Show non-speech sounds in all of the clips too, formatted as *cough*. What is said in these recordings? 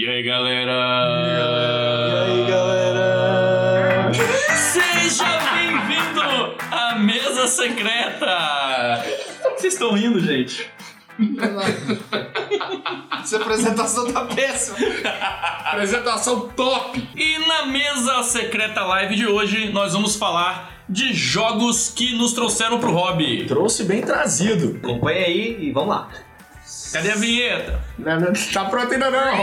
E aí, galera? E aí, galera? Seja bem-vindo à Mesa Secreta! Vocês estão rindo, gente? Essa apresentação tá péssima. Apresentação top! E na Mesa Secreta Live de hoje, nós vamos falar de jogos que nos trouxeram pro hobby. Trouxe bem trazido. Acompanha aí e vamos lá. Cadê a vinheta? Não, não, tá pronto ainda não.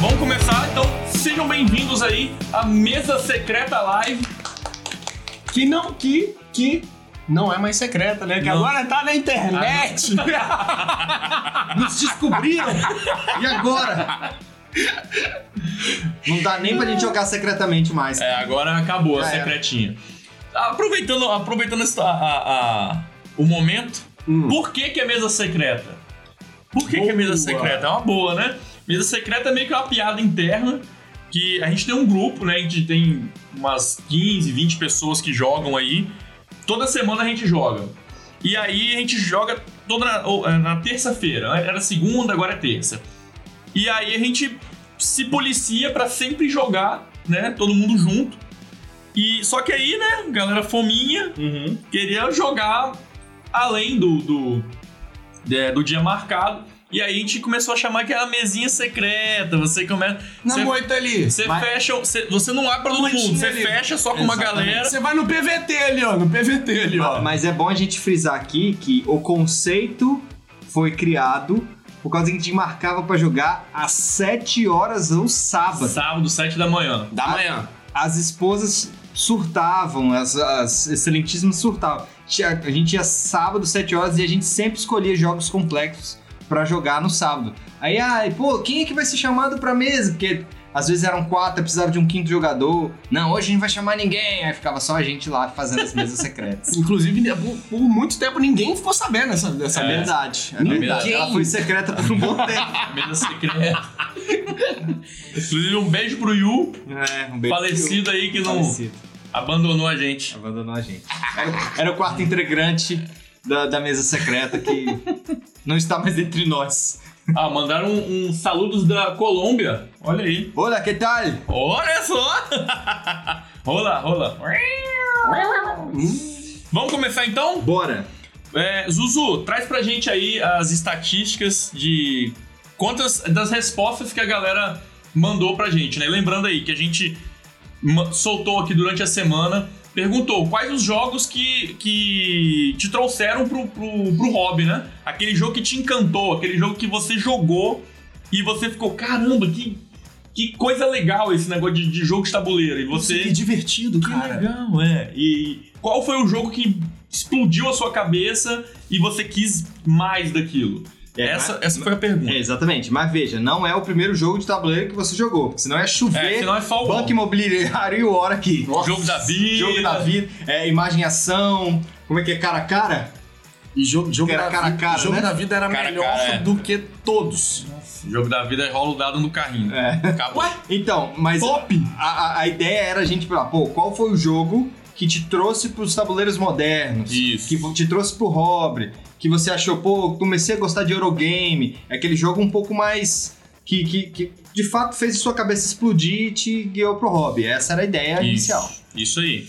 Vamos começar, então sejam bem-vindos aí à Mesa Secreta Live. Que não, que, que não é mais secreta, né? Que Não. agora tá na internet. *laughs* Nos descobriram! E agora? Não dá nem pra gente jogar secretamente mais. É, agora acabou a secretinha. Aproveitando, aproveitando essa- a- a- o momento, Hum. por que, que é mesa secreta? Por que, que é mesa secreta? É uma boa, né? Mesa secreta é meio que uma piada interna que a gente tem um grupo, né? A gente tem umas 15, 20 pessoas que jogam aí. Toda semana a gente joga. E aí a gente joga toda na, é, na terça-feira. Era segunda, agora é terça. E aí a gente se policia pra sempre jogar, né? Todo mundo junto. E só que aí, né, galera fominha Uhum. queria jogar além do do, é, do dia marcado. E aí a gente começou a chamar que é a mesinha secreta. Você começa. Na Você, moita ali. você Mas- fecha. Você, você não abre pra todo mundo. Você ali. fecha só com uma Exatamente. galera. Você vai no PVT ali, ó. No PVT ali, ó. Mas é bom a gente frisar aqui que o conceito foi criado por causa que a gente marcava pra jogar às 7 horas no sábado. Sábado, 7 da manhã. Da manhã. As esposas surtavam, as, as excelentíssimas surtavam. A gente ia sábado, 7 horas, e a gente sempre escolhia jogos complexos pra jogar no sábado. Aí, ai, pô, quem é que vai ser chamado pra mesa? Porque às vezes eram quatro, precisava de um quinto jogador. Não, hoje a gente não vai chamar ninguém. Aí ficava só a gente lá fazendo as mesas secretas. *laughs* Inclusive, por, por muito tempo ninguém ficou sabendo dessa, dessa É mesa. verdade, é Ninguém. verdade. Ela foi secreta por um bom tempo. *laughs* Mesa secreta. *laughs* Inclusive, um beijo pro Yu, É, um beijo. falecido aí que não Falecido. abandonou a gente. Abandonou a gente. Era, era o quarto integrante da, da mesa secreta que *laughs* não está mais entre nós. Ah, mandaram um, um saludos da Colômbia. Olha aí. Olá, que tal? Olha só! *laughs* rola, rola. Vamos começar então? Bora. É, Zuzu, traz pra gente aí as estatísticas de quantas das respostas que a galera mandou pra gente, né? Lembrando aí que a gente soltou aqui durante a semana, perguntou quais os jogos que, que te trouxeram pro, pro, pro hobby, né? Aquele jogo que te encantou, aquele jogo que você jogou e você ficou, caramba, que, que coisa legal esse negócio de, de jogo de tabuleiro. E você. Que divertido, Que cara. legal, é. E qual foi o jogo que explodiu a sua cabeça e você quis mais daquilo? É, essa, mas- essa foi a pergunta. É, exatamente. Mas veja, não é o primeiro jogo de tabuleiro que você jogou. Porque senão é É, chover, senão é o banco imobiliário e hora aqui. jogo da vida. Jogo da vida, é, imagem e ação. Como é que é? Cara a cara? E jogo, jogo, Era da, cara a vida, cara, jogo né? da vida era Cara melhor cara, é. do que todos. Jogo da vida é rola o dado no carrinho. É. Acabou. Então, mas Top! a, a- a ideia era a gente falar, pô, qual foi o jogo que te trouxe pros tabuleiros modernos? Isso. Que te trouxe pro hobby? Que você achou, pô, comecei a gostar de Eurogame. É aquele jogo um pouco mais. Que, que, que de fato fez sua cabeça explodir e te guiou pro hobby. Essa era a ideia inicial. Isso, isso aí.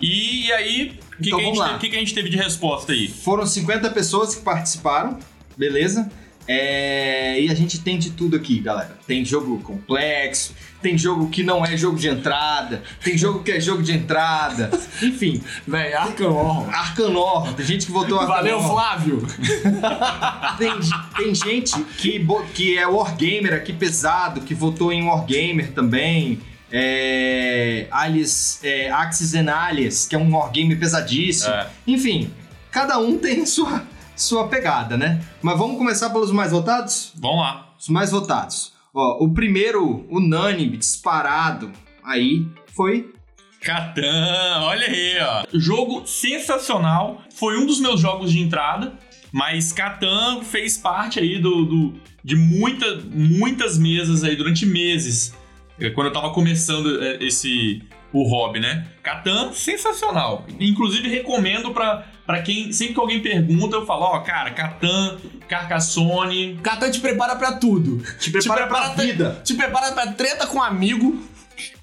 E, aí, o que, Então que, a gente vamos lá. teve- que que a gente teve de resposta aí? Foram 50 pessoas que participaram, beleza? É, e a gente tem de tudo aqui, galera. Tem jogo complexo, tem jogo que não é jogo de entrada, tem jogo que é jogo de entrada, *laughs* enfim, Véi, Horror. Arcanor, tem gente que votou Valeu, Arcanor. Flávio. *laughs* Tem, tem gente que, que é Wargamer aqui pesado, que votou em Wargamer também. É, Alias, é, Axis and Alias, que é um Wargamer pesadíssimo. É. Enfim, cada um tem sua, sua pegada, né? Mas vamos começar pelos mais votados? Vamos lá. Os mais votados. Ó, o primeiro unânime, disparado aí, foi Catan, olha aí, ó. Jogo sensacional. Foi um dos meus jogos de entrada. Mas Catan fez parte aí do, do- de muita, muitas mesas aí durante meses. É, Quando eu tava começando é, esse o hobby, né? Catan, sensacional. Inclusive, recomendo pra, pra quem. Sempre que alguém pergunta, eu falo, ó, cara, Catan, Carcassonne. Catan te prepara pra tudo. Te prepara pra tre- vida. Te prepara pra treta com um amigo.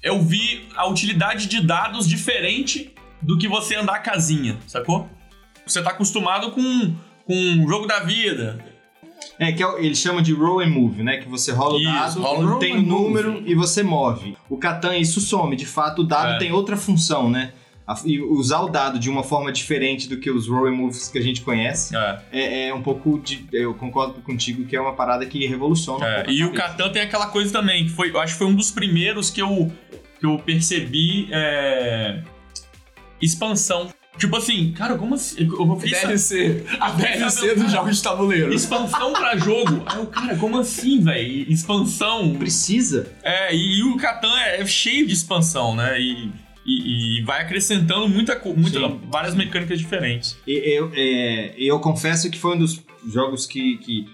Eu vi a utilidade de dados diferente do que você andar casinha, sacou? Você tá acostumado com, com o jogo da vida. É, que é ele chama de roll and move, né? Que você rola o Isso, dado, rola tem o número e você move. O Catan, isso some. De fato, o dado É. tem outra função, né? E usar o dado de uma forma diferente do que os roll moves que a gente conhece É. é, é um pouco de. Eu concordo contigo que é uma parada que revoluciona. É, e o. Catan tem aquela coisa também, que foi, eu acho que foi um dos primeiros que eu, que eu percebi é, expansão. Tipo assim, cara, como assim? Eu eu fiz DLC. A DLC dos cara. jogos de tabuleiro. expansão pra jogo. *laughs* Aí eu, cara, como assim, velho? Expansão. Precisa. É, e, o Catan é, é cheio de expansão, né? E, e, e vai acrescentando muita, muita, Sim. várias mecânicas diferentes. E- Eu, é, eu confesso que foi um dos jogos que, que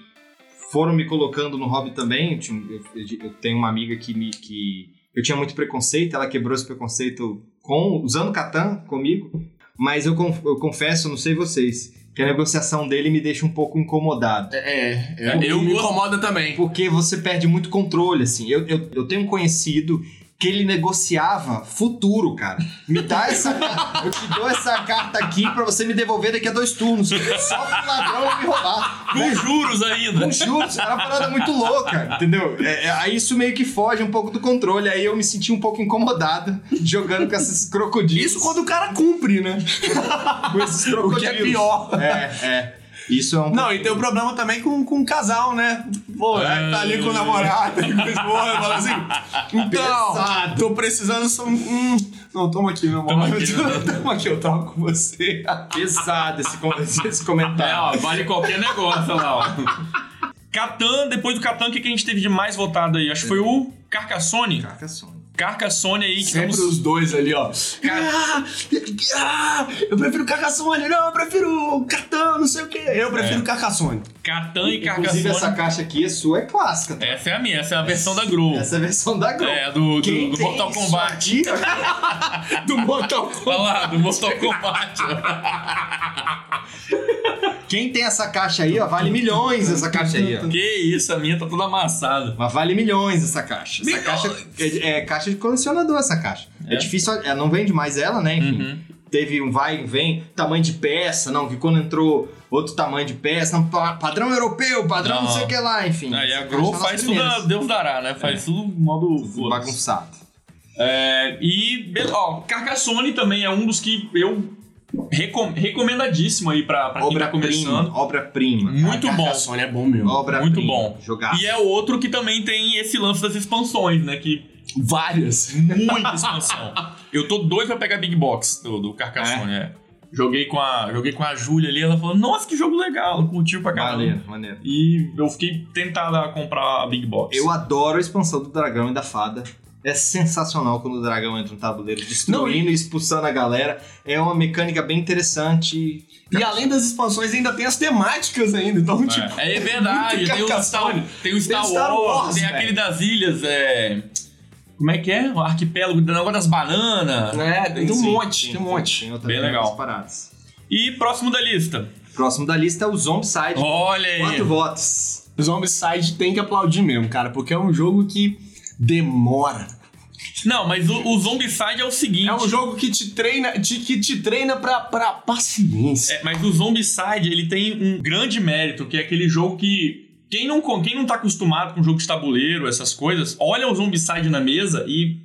foram me colocando no hobby também. Eu, tinha- eu- eu tenho uma amiga que me. Que eu tinha muito preconceito, ela quebrou esse preconceito com usando Catan comigo. Mas eu, eu confesso, não sei vocês, que a negociação dele me deixa um pouco incomodado. É, é, É, eu eu me incomoda também. Porque você perde muito controle, assim. Eu, eu, eu tenho um conhecido que ele negociava futuro, cara. Me dá essa carta, eu te dou essa carta aqui pra você me devolver daqui a dois turnos. Só pro ladrão me roubar. Com juros ainda. Com juros, era uma parada muito louca, entendeu? É, é, aí isso meio que foge um pouco do controle. Aí eu me senti um pouco incomodado jogando com esses crocodilos. Isso quando o cara cumpre, né? com esses *laughs* O crocodilos. que é pior. É, é. Isso é um. Não, e tem o problema também com, com o casal, né? Pô, É. tá ali com o namorado, *laughs* com esposa, fala assim. Então, Pesado. tô precisando só. Hum, não, toma aqui, meu *laughs* amor. Toma aqui, Toma aqui, eu troco com você. pesado esse, com- esse É, comentário. ó, vale qualquer negócio lá, ó. Catan, depois do Catan, o que que a gente teve de mais votado aí? Acho que foi o Carcassonne. Carcassonne. Carcassonne aí, que Sempre estamos... os dois ali, ó. Ah, ah, eu prefiro Carcassonne, não, eu prefiro Cartão, não sei o quê. Eu prefiro É. Carcassonne. Catan e Inclusive, essa caixa aqui é sua, é clássica. tá? Essa é a minha, essa é a versão da Grow. Essa é a versão da Grow. É, do, do, Quem do tem Mortal isso Kombat. aqui, *laughs* Do Mortal Kombat. Olha lá, do Mortal Kombat. Quem tem essa caixa aí, ó, vale milhões essa caixa aí, ó. que isso, a minha tá toda amassada. Mas vale milhões essa caixa. Essa Milhões! caixa é, é caixa de colecionador, essa caixa. É, É? difícil, é, não vende mais ela, né? Enfim. Uhum. Teve um vai e vem, tamanho de peça, não, que quando entrou outro tamanho de peça, não, pa- padrão europeu, padrão não, Não. sei o que lá, enfim. Aí a Grow caixa é faz tudo, a. Deus dará, né? Faz tudo modo foda-se. bagunçado. É, e, ó, Carcassonne também é um dos que eu recom- recomendadíssimo aí pra, pra quem tá Obra-prima, começando. obra-prima. Muito bom. Carcassonne é bom mesmo. Obra-prima. Muito bom. Jogar. E é outro que também tem esse lance das expansões, né? Que Várias. muita expansão. Eu tô doido pra pegar Big Box do, do Carcassonne, é. Joguei com a, joguei com a Júlia ali, ela falou, nossa, que jogo legal, ela curtiu pra caramba. Maneiro, maneiro. E eu fiquei tentado a comprar a Big Box. Eu adoro a expansão do dragão e da fada. É sensacional quando o dragão entra no tabuleiro, destruindo e expulsando a galera. É uma mecânica bem interessante. E além das expansões, ainda tem as temáticas ainda. Então, tipo. É, é verdade, tem o, Star, Carcassonne. tem o Star, Tem Star Wars, Wars, tem velho. aquele das ilhas, é... Como é que é? O arquipélago do negócio das bananas. É, tem um Sim, monte, sim, tem um monte. Tem outra- Bem tem legal. paradas. E próximo da lista. Próximo da lista é o Zombicide. Olha aí. Quatro votos. O Zombicide tem que aplaudir mesmo, cara, porque é um jogo que demora. Não, mas o, o Zombicide é o seguinte. É um jogo que te treina, te- que te treina pra, pra paciência. É, mas o Zombicide, ele tem um grande mérito, que é aquele jogo que... Quem não, quem não tá acostumado com jogo de tabuleiro, essas coisas, olha o Zombicide na mesa e...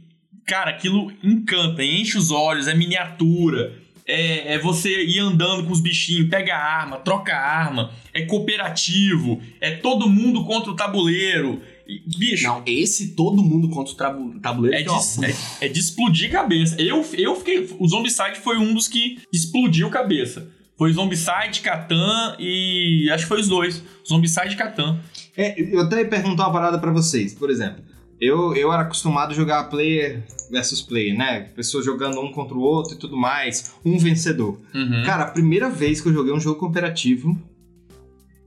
Cara, aquilo encanta, enche os olhos, é miniatura. É, é você ir andando com os bichinhos, pega a arma, troca a arma. É cooperativo. É todo mundo contra o tabuleiro. Bicho, Não, esse todo mundo contra o tabu- tabuleiro. é ó, de, é, é de explodir cabeça. Eu, eu fiquei. O Zombicide foi um dos que explodiu cabeça. Foi Zombicide, Catan e. Acho que foi os dois. Zombicide e Catan. É, eu até ia perguntar uma parada pra vocês. Por exemplo, eu, eu era acostumado a jogar player versus player, né? Pessoas jogando um contra o outro e tudo mais. Um vencedor. Uhum. Cara, a primeira vez que eu joguei um jogo cooperativo,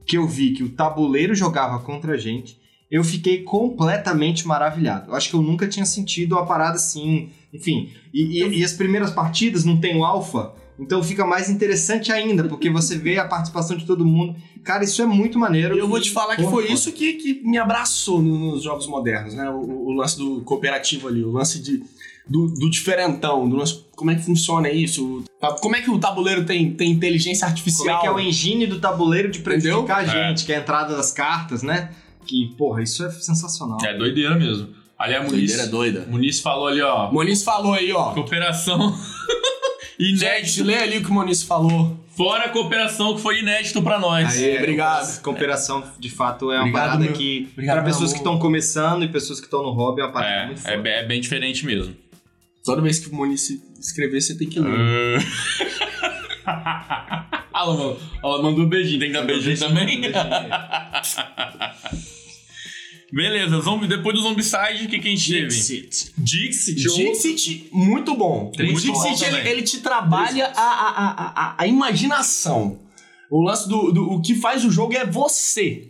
que eu vi que o tabuleiro jogava contra a gente, eu fiquei completamente maravilhado. Eu acho que eu nunca tinha sentido uma parada assim. Enfim, e, e- e as primeiras partidas não tem o alfa, então fica mais interessante ainda, porque você vê a participação de todo mundo. Cara, isso é muito maneiro. Eu vou te falar que foi isso que, que me abraçou no- nos jogos modernos, né? O, o lance do cooperativo ali, o lance de, do, do diferentão, do lance, como é que funciona isso? Como é que o tabuleiro tem, tem inteligência artificial? Como é que é o engine do tabuleiro de Entendeu? prejudicar a É. gente, que é a entrada das cartas, né? Que, porra, isso é sensacional. É doideira mesmo. Ali a Muniz, Doideira doida. Muniz falou ali, ó. Moniz falou aí, ó. Cooperação *laughs* Gente, inédito. lê ali o que o Moniz falou. Fora a cooperação que foi inédito pra nós. Aí, obrigado. essa Cooperação, de fato, é uma Obrigado, parada meu- que, obrigado, para pessoas que estão começando e pessoas que estão no hobby, é uma parada muito É, forte. é, bem- é bem diferente mesmo. Toda vez que o Moniz se escrever, você tem que ler. *laughs* ela, mandou, ela mandou beijinho, tem que dar beijinho também? *laughs* Beleza, zombie, depois do Zombicide, o que, que a gente teve? Dixit. Dixit. Dixit, muito bom. O Dixit, ele, ele te trabalha a, a, a, a, a imaginação. O lance do, do. O que faz o jogo é você.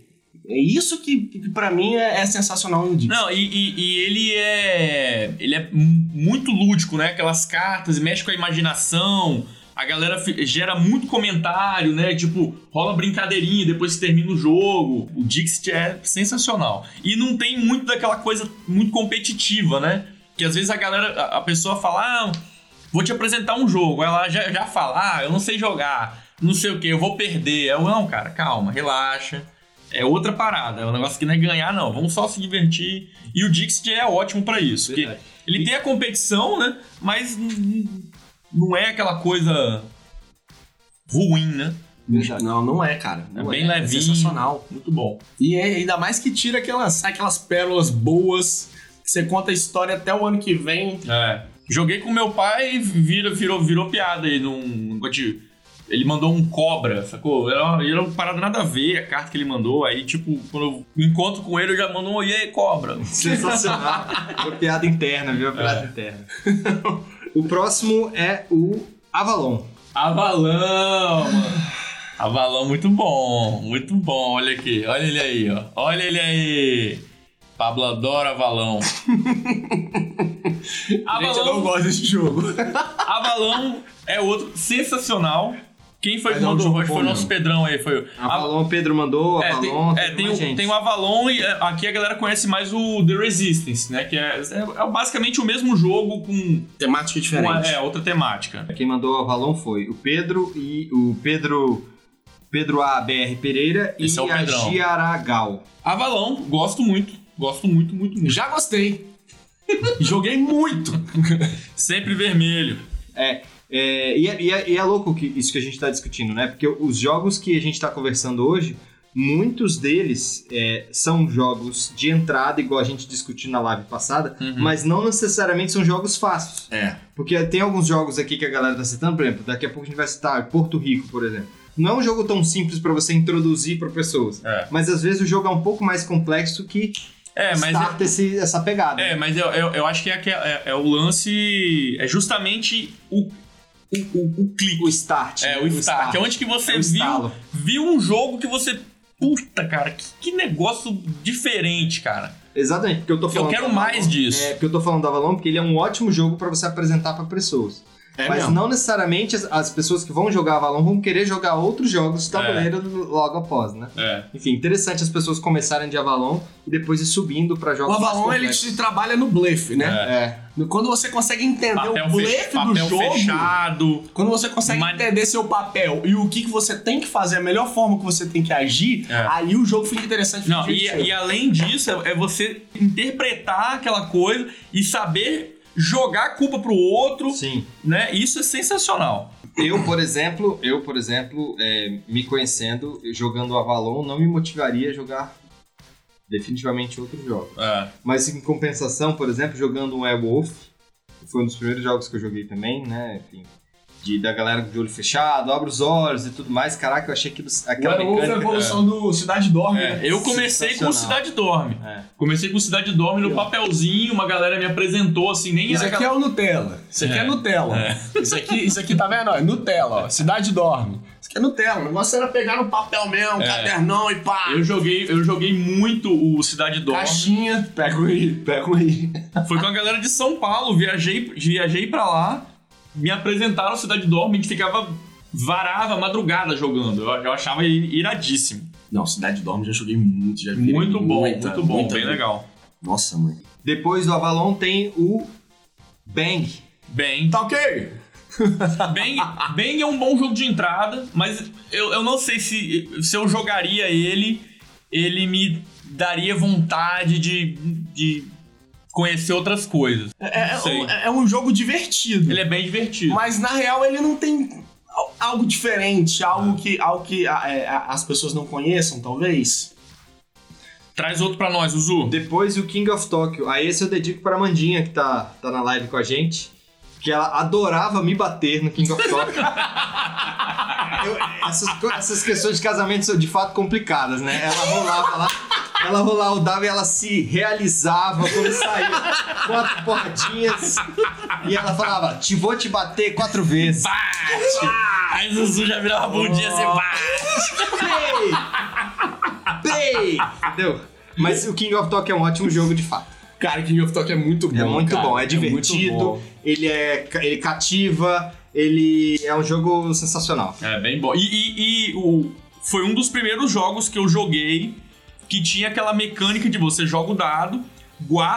É isso que, que para mim é, é sensacional no Dixit. Não, e, e- e ele é. Ele é mu- muito lúdico, né? Aquelas cartas, mexe com a imaginação. A galera gera muito comentário, né? Tipo, rola brincadeirinha depois que termina o jogo. O Dixit é sensacional. E não tem muito daquela coisa muito competitiva, né? Que às vezes a galera, a, pessoa fala, ah, vou te apresentar um jogo. Ela já, já fala, ah, eu não sei jogar, não sei o que, eu vou perder. Eu, não, cara, calma, relaxa. É outra parada, é um negócio que não é ganhar, não. Vamos só se divertir. E o Dixit é ótimo pra isso. Ele tem a competição, né? Mas não é aquela coisa ruim, né? Não, não é, cara. É Não bem levinho. sensacional. Muito bom. E é ainda mais que tira aquelas, aquelas pérolas boas. Que você conta a história até o ano que vem. É. Joguei com meu pai e vira, virou, virou piada aí num Ele mandou um cobra, sacou? Era uma, era uma parada nada a ver, a carta que ele mandou. Aí, tipo, quando eu encontro com ele, eu já mando um aí, cobra. Sensacional. *laughs* Uma piada interna, viu? Piada É. interna. *laughs* o próximo é o Avalon. Avalão, mano. Avalão muito bom, muito bom. Olha aqui, olha ele aí, ó. Olha ele aí. Pablo adora Avalão. *laughs* Gente, eu não gosto desse jogo. Avalão é outro sensacional. Quem foi que é mandou? Acho que foi o nosso. Pedrão aí. Foi o Avalon, Pedro mandou, É, tem, Avalon, é, tem, mais o, gente. tem o Avalon e é, aqui a galera conhece mais o The Resistance, né? Que é, é, é basicamente o mesmo jogo com Temática diferente. é, outra temática. Quem mandou o Avalon foi o Pedro e o Pedro Pedro ABR Pereira Esse e é o a Pedrão. Giaragal. Avalon, gosto muito. Gosto muito, muito, muito. Já gostei. *laughs* Joguei muito. *laughs* Sempre vermelho. É, é, e, é, e é- e é louco que, isso que a gente está discutindo, né? Porque os jogos que a gente está conversando hoje, muitos deles é, são jogos de entrada, igual a gente discutiu na live passada, Uhum. mas não necessariamente são jogos fáceis. É. Porque tem alguns jogos aqui que a galera tá citando, por exemplo, daqui a pouco a gente vai citar Porto Rico, por exemplo. Não é um jogo tão simples para você introduzir para pessoas, É, mas às vezes o jogo é um pouco mais complexo que é mas, starta esse- essa pegada. é, mas eu, eu, eu acho que é, é, é o lance. É justamente o, o, o, o clique. O start. É, né? o start. É onde que você É o viu, estalo. viu um jogo que você. Puta, cara, que, que negócio diferente, cara. Exatamente, porque eu tô Eu falando. quero do mais Avalon. disso. É, porque eu tô falando do Avalon porque ele é um ótimo jogo para você apresentar para pessoas. É mas mesmo. não necessariamente as, as pessoas que vão jogar Avalon vão querer jogar outros jogos de tabuleiro É. logo após, né? É. Enfim, interessante as pessoas começarem de Avalon e depois ir subindo para O jogos mais Avalon, ele te trabalha no blefe, né? É. Quando você consegue entender Papel, o blefe fech- do papel jogo, fechado. quando você consegue Mas- entender seu papel e o que, que você tem que fazer, a melhor forma que você tem que agir, É. aí o jogo fica interessante. Não, e, e além disso, é é você interpretar aquela coisa e saber jogar a culpa pro outro, Sim. né? Isso é sensacional. Eu, por exemplo, eu, por exemplo, é, me conhecendo, jogando Avalon, não me motivaria a jogar definitivamente outros jogos. É. Mas em compensação, por exemplo, jogando um Werewolf, que foi um dos primeiros jogos que eu joguei também, né? Enfim. De, da galera de olho fechado, abre os olhos e tudo mais. Caraca, eu achei O aquela Werewolf é a mecânica. evolução do Cidade Dorme. É, né? eu comecei com. Cidade Dorme. É. Comecei com Cidade Dorme no papelzinho, uma galera me apresentou assim, nem Isso aqui é o Nutella. Isso aqui é, É. Nutella. Isso, aqui, isso aqui tá vendo? É Nutella, ó. Cidade dorme. Isso aqui é Nutella. O negócio era pegar no papel mesmo, É. cadernão e pá. Eu joguei, eu joguei muito o Cidade Dorme. Caixinha, pega um aí, pega um aí. Foi com a galera de São Paulo, viajei, viajei pra lá, me apresentaram Cidade Dorme, a gente ficava varava a madrugada jogando. Eu, eu achava iradíssimo. Não, Cidade Dorme já joguei muito, já vi Muito bom, muita, muito bom, muita bem vez. legal. Nossa, mãe. Depois do Avalon tem o Bang. Bem, Tá ok? *laughs* bem, bem é um bom jogo de entrada, mas eu, eu não sei se, se eu jogaria ele, ele me daria vontade de, de conhecer outras coisas. É, é um, é um jogo divertido. Ele é bem divertido. Mas na real ele não tem al- algo diferente, algo que, algo que a- é, a- as pessoas não conheçam, talvez. Traz outro pra nós, Uzu. Depois o King of Tokyo. Aí esse eu dedico pra Mandinha, que tá, tá na live com a gente. Que ela adorava me bater no King of Tokyo. *laughs* Eu- essas, essas questões de casamento são de fato complicadas, né? Ela rolava lá, ela rolava o dado e ela se realizava quando saía quatro porradinhas. E ela falava: Te vou te bater quatro vezes. Bate! Aí o Uzu já virava bundinha assim, bate! Bem! Entendeu? Mas o King of Tokyo é um ótimo jogo de fato. Cara, King of Tokyo é muito bom. É muito cara. bom, é muito divertido, bom. ele é ele cativa, ele é um jogo sensacional. É, bem bom. E, e- e o, foi um dos primeiros jogos que eu joguei que tinha aquela mecânica de você joga o dado,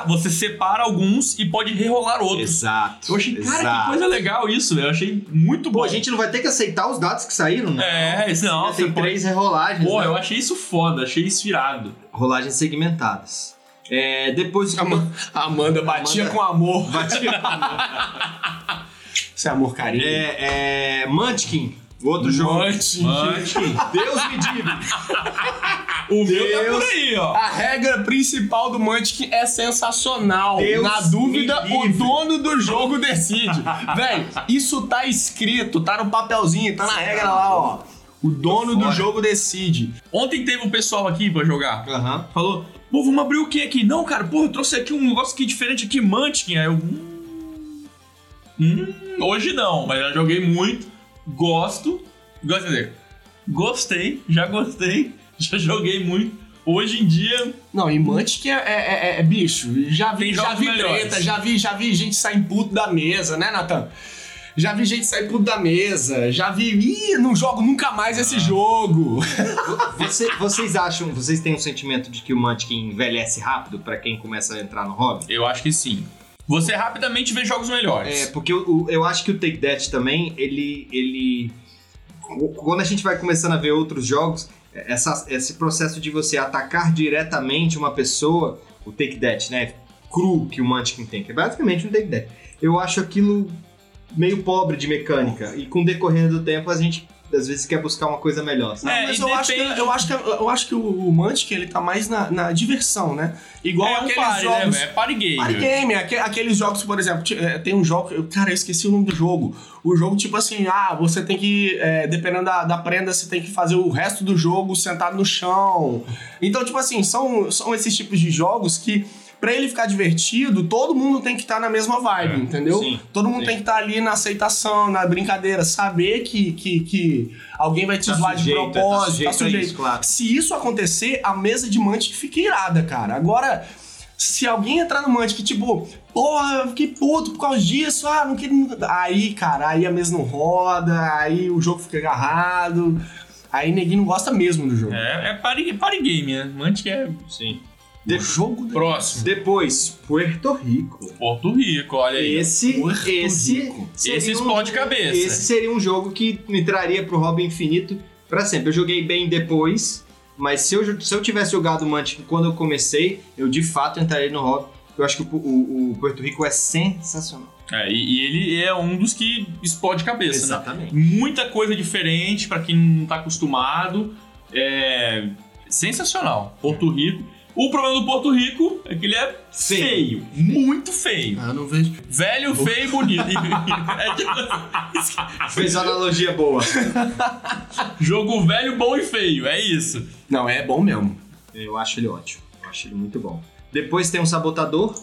você separa alguns e pode rerolar outros. Exato. Eu achei, cara, exato. que coisa legal isso, velho. Eu achei muito bom. Pô, a gente não vai ter que aceitar os dados que saíram, né? É, isso não. Tem pode- três rerolagens, Pô, né? eu achei isso foda, achei isso irado. rolagens segmentadas. É, depois A Ma- a Amanda batia Amanda- com amor. Batia. *laughs* Isso é amor carinho. é, é, Munchkin, outro jogo. Munchkin. Deus me livre. *laughs* O meu tá Deus. por aí, ó. A regra principal do Munchkin é sensacional. Deus Na dúvida, o dono do jogo decide. *laughs* Véi, isso tá escrito, tá no papelzinho, tá na regra lá, ó. O dono do jogo decide. Ontem teve um pessoal aqui pra jogar. Aham. Falou, pô, vamos abrir o que aqui? Não, cara, pô, eu trouxe aqui um negócio aqui diferente aqui, Munchkin. Aí eu. Hum, hum, hoje não, mas já joguei muito. Gosto. Gosto, dizer, gostei, já gostei, *laughs* já joguei muito. Hoje em dia, Não, e Munchkin é, é- é- é bicho. Já vi, já vi melhores. treta, já vi, já vi gente sair puto da mesa, né, Nathan? Já vi gente sair puto da mesa, já vi. Ih, não jogo nunca mais Ah. esse jogo. *laughs* Você- vocês acham, vocês têm um sentimento de que o Munchkin envelhece rápido pra quem começa a entrar no hobby? eu acho que sim. Você rapidamente vê jogos melhores. É, porque o- eu acho que o Take That também, ele, ele. Quando a gente vai começando a ver outros jogos, essa- esse processo de você atacar diretamente uma pessoa, o Take That, né? Cru que o Munchkin tem, que é basicamente um Take That. Eu acho aquilo meio pobre de mecânica. E com o decorrer do tempo a gente às vezes quer buscar uma coisa melhor. sabe? É, Mas eu acho, que, eu, acho que, eu acho que o, Munchkin, ele tá mais na, na diversão, né? Igual é um aqueles party, jogos... né? É party game. Party game, aque- aqueles jogos, por exemplo, é, tem um jogo, eu- cara, eu esqueci o nome do jogo. O jogo, tipo assim, ah, você tem que, é, dependendo da, da prenda, você tem que fazer o resto do jogo sentado no chão. Então, tipo assim, são, são esses tipos de jogos que, pra ele ficar divertido, todo mundo tem que estar na mesma vibe, É, entendeu? sim, todo mundo sim. tem que estar ali na aceitação, na brincadeira, saber que, que, que alguém vai te Tá zoar de é, tá propósito, sujeito tá sujeito. isso, claro. Se isso acontecer, a mesa de Mantic fica irada, cara. Agora, se alguém entrar no Mantic, tipo, porra, eu fiquei puto por causa disso, ah, não queria. Aí, cara, aí a mesa não roda, aí o jogo fica agarrado. Aí ninguém não gosta mesmo do jogo. É, é party, party game, né? Mantic é Sim. O jogo do próximo. Depois, Puerto Rico. Porto Rico, olha aí. Esse, Puerto esse, Rico. Esse um- explode cabeça. Esse seria um jogo que me traria pro hobby infinito pra sempre. Eu joguei bem depois, mas se eu, se eu tivesse jogado o Mantic quando eu comecei, eu de fato entraria no hobby. Eu acho que o, o- o Puerto Rico é sensacional. É, e, e ele é um dos que explode cabeça, né? Exatamente. Muita coisa diferente pra quem não tá acostumado. É sensacional. Porto Rico. O problema do Porto Rico é que ele é feio, muito feio. Ah, eu não vejo. Velho, feio e bonito. *laughs* é tipo, Fez uma analogia boa. *laughs* jogo velho, bom e feio, é isso. Não, é bom mesmo. Eu acho ele ótimo. Eu acho ele muito bom. Depois tem um sabotador,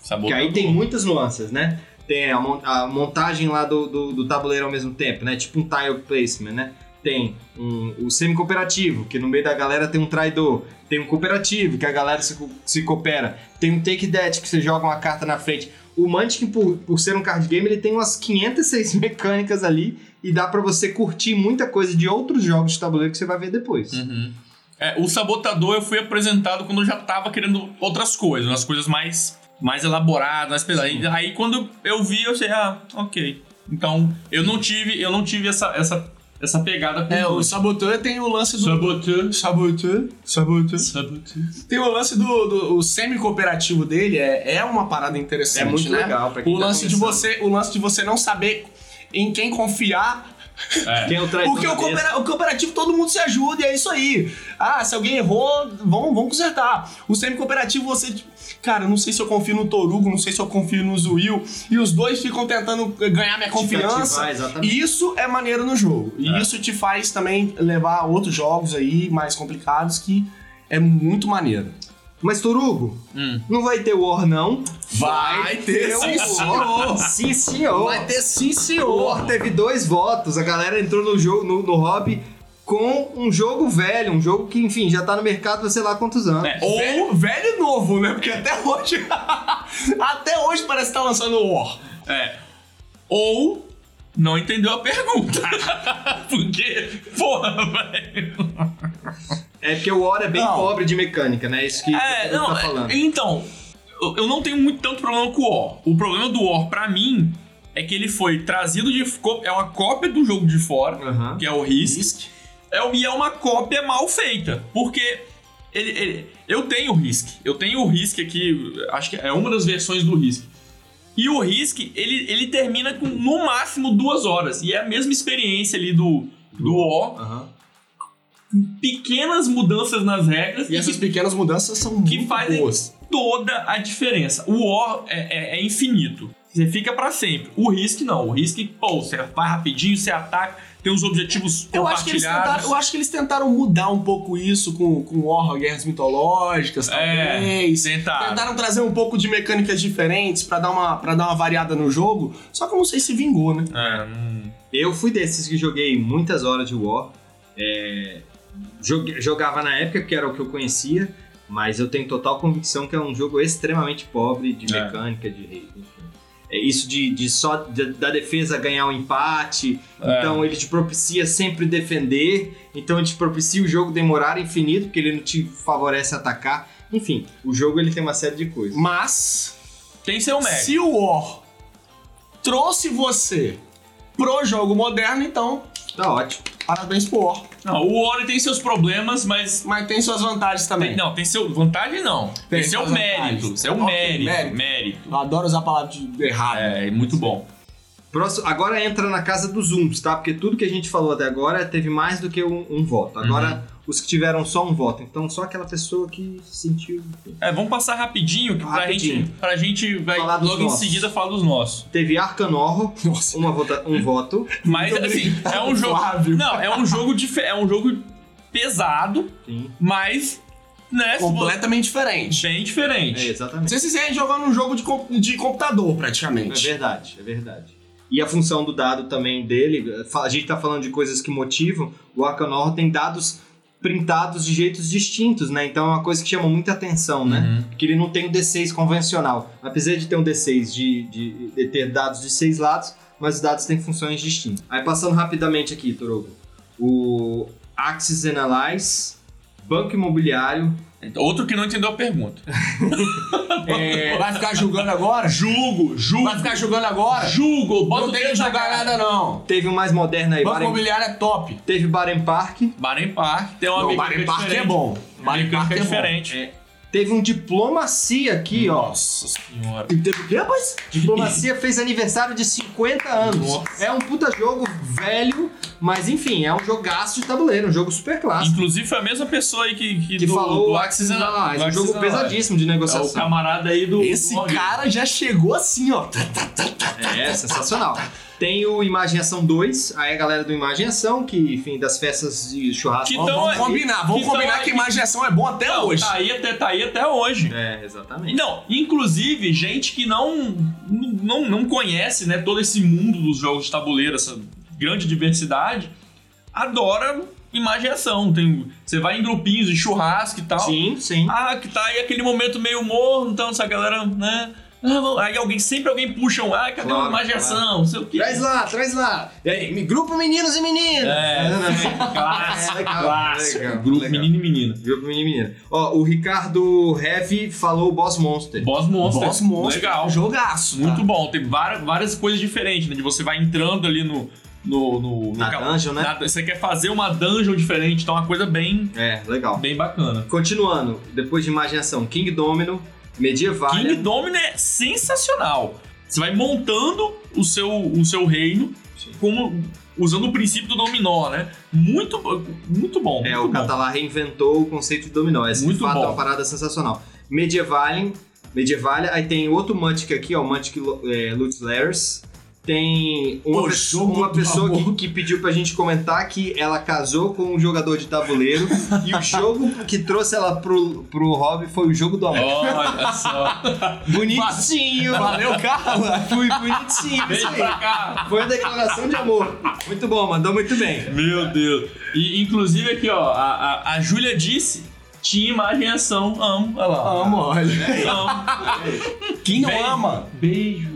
Sabor que aí tem muitas nuances, né? Tem a montagem lá do, do, do tabuleiro ao mesmo tempo, né? Tipo um tile placement, né? Tem um, o semi-cooperativo, que no meio da galera tem um traidor. Tem um cooperativo, que a galera se, se coopera. Tem um take that, que você joga uma carta na frente. O Munchkin, por, por ser um card game, ele tem umas 506 *laughs* mecânicas ali e dá pra você curtir muita coisa de outros jogos de tabuleiro que você vai ver depois. Uhum. É, o sabotador eu fui apresentado quando eu já tava querendo outras coisas, umas coisas mais, mais elaboradas, mais pesadas. Aí, aí quando eu vi, eu sei, ah, ok. Então, eu não tive, eu não tive essa, essa, essa pegada com É, o o Saboteur tem o lance do. Saboteur. Saboteur. Saboteur. Saboteur. Tem o lance do, do o semi-cooperativo dele, é, é uma parada interessante, É muito né? legal pra quem O tá lance, de você, o lance de você não saber em quem confiar. É. Quem é o traidor *laughs* Porque o, da mesa? coopera- o cooperativo todo mundo se ajuda e é isso aí. Ah, se alguém errou, vamos, vamos consertar. O semi-cooperativo você. tipo, Cara, eu não sei se eu confio no Torugo, não sei se eu confio no Zuil. E os dois ficam tentando ganhar minha confiança. E isso é maneiro no jogo. E É. isso te faz também levar a outros jogos aí mais complicados que é muito maneiro. Mas, Torugo, Hum. não vai ter War, não. Vai ter, sim, senhor. Sim, senhor. Vai ter sim, O senhor. War teve dois votos. A galera entrou no jogo, no, no hobby com um jogo velho, um jogo que, enfim, já tá no mercado há sei lá quantos anos. É, ou Velho, velho e novo, né? Porque até hoje. *laughs* até hoje parece que tá lançando o War. É. Ou não entendeu a pergunta. *laughs* Porque, porra, velho. É porque o War é bem Não. pobre de mecânica, né? Isso que É, ele não, tá falando. é, então, eu- não tenho muito tanto problema com o War. O problema do War, pra mim, é que ele foi trazido de. É uma cópia do jogo de fora, que é o Risk. É, o- e é uma cópia mal feita. Porque ele, ele- eu tenho o Risk. Eu tenho o Risk aqui, acho que é uma das versões do Risk. E o Risk, ele, ele termina com no máximo duas horas. E é a mesma experiência ali do, do War. Aham. Pequenas mudanças nas regras. E essas pequenas mudanças são Que fazem- boas. toda a diferença. O War é, é- é infinito. Você fica pra sempre. O Risk não. O Risk, pô, você vai rapidinho, você ataca, tem os objetivos Eu acho, que eles tentaram, eu acho que eles tentaram mudar um pouco isso com, com War, Guerras Mitológicas, É, talvez. tentaram. Tentaram trazer um pouco de mecânicas diferentes pra dar, uma, pra dar uma variada no jogo, só que eu não sei se vingou, né? É, hum, Eu fui desses que joguei muitas horas de War. É, jogava na época, que era o que eu conhecia, mas eu tenho total convicção que é um jogo extremamente pobre de É. mecânica, de enfim. É isso de, de só de- da defesa ganhar um empate, É. então ele te propicia sempre defender, então ele te propicia o jogo demorar infinito, porque ele não te favorece atacar. Enfim, o jogo ele tem uma série de coisas. Mas, tem seu mérito. se o War trouxe você pro jogo moderno, então, Tá ótimo. Parabéns pro War. Não, o War tem seus problemas, mas. Mas tem suas vantagens também. Tem, não, tem seu. Vantagem não. Tem, Tem seu suas mérito. Seu Ok, mérito, mérito. mérito. Eu adoro usar a palavra de errado. É, muito bom. Próximo, agora entra na casa dos zooms, tá? Porque tudo que a gente falou até agora teve mais do que um, um voto. Agora, os que tiveram só um voto. Então, só aquela pessoa que sentiu. É, vamos passar rapidinho, que pra Rapidinho. gente, pra gente vai Falar logo em nossos. seguida falar dos nossos. Teve Arcan Horror, *laughs* Nossa. uma vota, um voto. Mas assim, é um jogo. Flávio. Não, é um jogo dife- é um jogo pesado, Sim. mas né, Completamente diferente. bem diferente. É, exatamente. Vocês quiserem jogar num jogo de, com- de computador, É praticamente. verdade, é verdade. E a função do dado também dele, a gente tá falando de coisas que motivam, o Arcan Horror tem dados printados de jeitos distintos, né? Então é uma coisa que chama muita atenção, né? Uhum. Porque ele não tem um D6 convencional. Apesar de ter um D6 de, de, de ter dados de seis lados, mas os dados têm funções distintas. Aí passando rapidamente aqui, Torogo. O Axis Analyze, Banco Imobiliário, Outro que não entendeu a pergunta. *laughs* É, vai ficar julgando agora? Julgo, julgo. Vai ficar julgando agora? Julgo, bota Não tem que julgar cara. nada, não. teve um mais moderno aí, Banco Baren, imobiliário é top. teve Baren Park, Baren Park tem uma Não, mecânica Baren Park é diferente. bom. Uma Baren mecânica Park é bom. diferente. Teve um Diplomacia aqui, ó. Nossa senhora. E teve o quê, rapaz? Diplomacia fez aniversário de 50 anos. Nossa. É um puta jogo velho, Mas enfim, é um jogaço de tabuleiro, um jogo super clássico. Inclusive foi a mesma pessoa aí que, que, Que do, falou do o Axis and- Allies, um jogo pesadíssimo de É o negociação. camarada aí do. Esse do cara já chegou assim, ó. É, sensacional. Tem o Imagem Ação 2, aí a galera do Imagem Ação, que, enfim, das festas de churrasco. Que Vamos, Então, vamos é- combinar, vamos então combinar é- que imaginação é bom até Não, hoje. Tá aí, até, tá aí até hoje. É, exatamente. Não, inclusive, gente que não, não, não conhece né, todo esse mundo dos jogos de tabuleiro, essa grande diversidade, adora imaginação. Tem, você vai em grupinhos de churrasco e tal. Sim, sim. Ah, que tá aí aquele momento meio morno, então essa galera, né? Ah, aí alguém, sempre alguém puxa um, ah, cadê Claro, a imaginação? Não sei o quê. Traz lá, traz lá. E aí, me- grupo meninos e meninas. É, *laughs* clássico, Clássico. Grupo legal. menino e menina. Grupo menino e menina. Ó, o Ricardo Heavy falou Boss Monster. Boss Monster. Boss Monster, Legal. jogaço. tá? Muito bom. Tem várias, várias coisas diferentes, né? De você vai entrando ali no. no, no Na no- dungeon, né? na- você quer fazer uma dungeon diferente, então é uma coisa bem, É, legal. bem bacana. Continuando, depois de imaginação, King Domino, Medieval. King Domino é sensacional. Você vai montando o seu, o seu reino como usando o princípio do dominó, né? Muito, muito bom. É, muito o bom. Catalá reinventou o conceito de dominó. Essa Muito de fato bom. é uma parada sensacional. Medievalien, Medievalia, aí tem outro Mantic aqui, ó, o Mantic é, Lutz Lairs. Tem uma, O pessoa, uma pessoa que, que pediu pra gente comentar que ela casou com um jogador de tabuleiro *laughs* e o jogo que trouxe ela pro, pro hobby foi o jogo do amor. Olha só. *laughs* Bonitinho! Valeu, Carla. Fui bonitinho! Vem isso aí. pra cá. Foi uma declaração de amor. Muito bom, mandou muito bem. Meu Deus. E inclusive aqui, ó, a, a, a Júlia disse: tinha imagem e ação. Amo. Olha lá. Amo, olha. Amo. Quem não Beijo. ama? Beijo.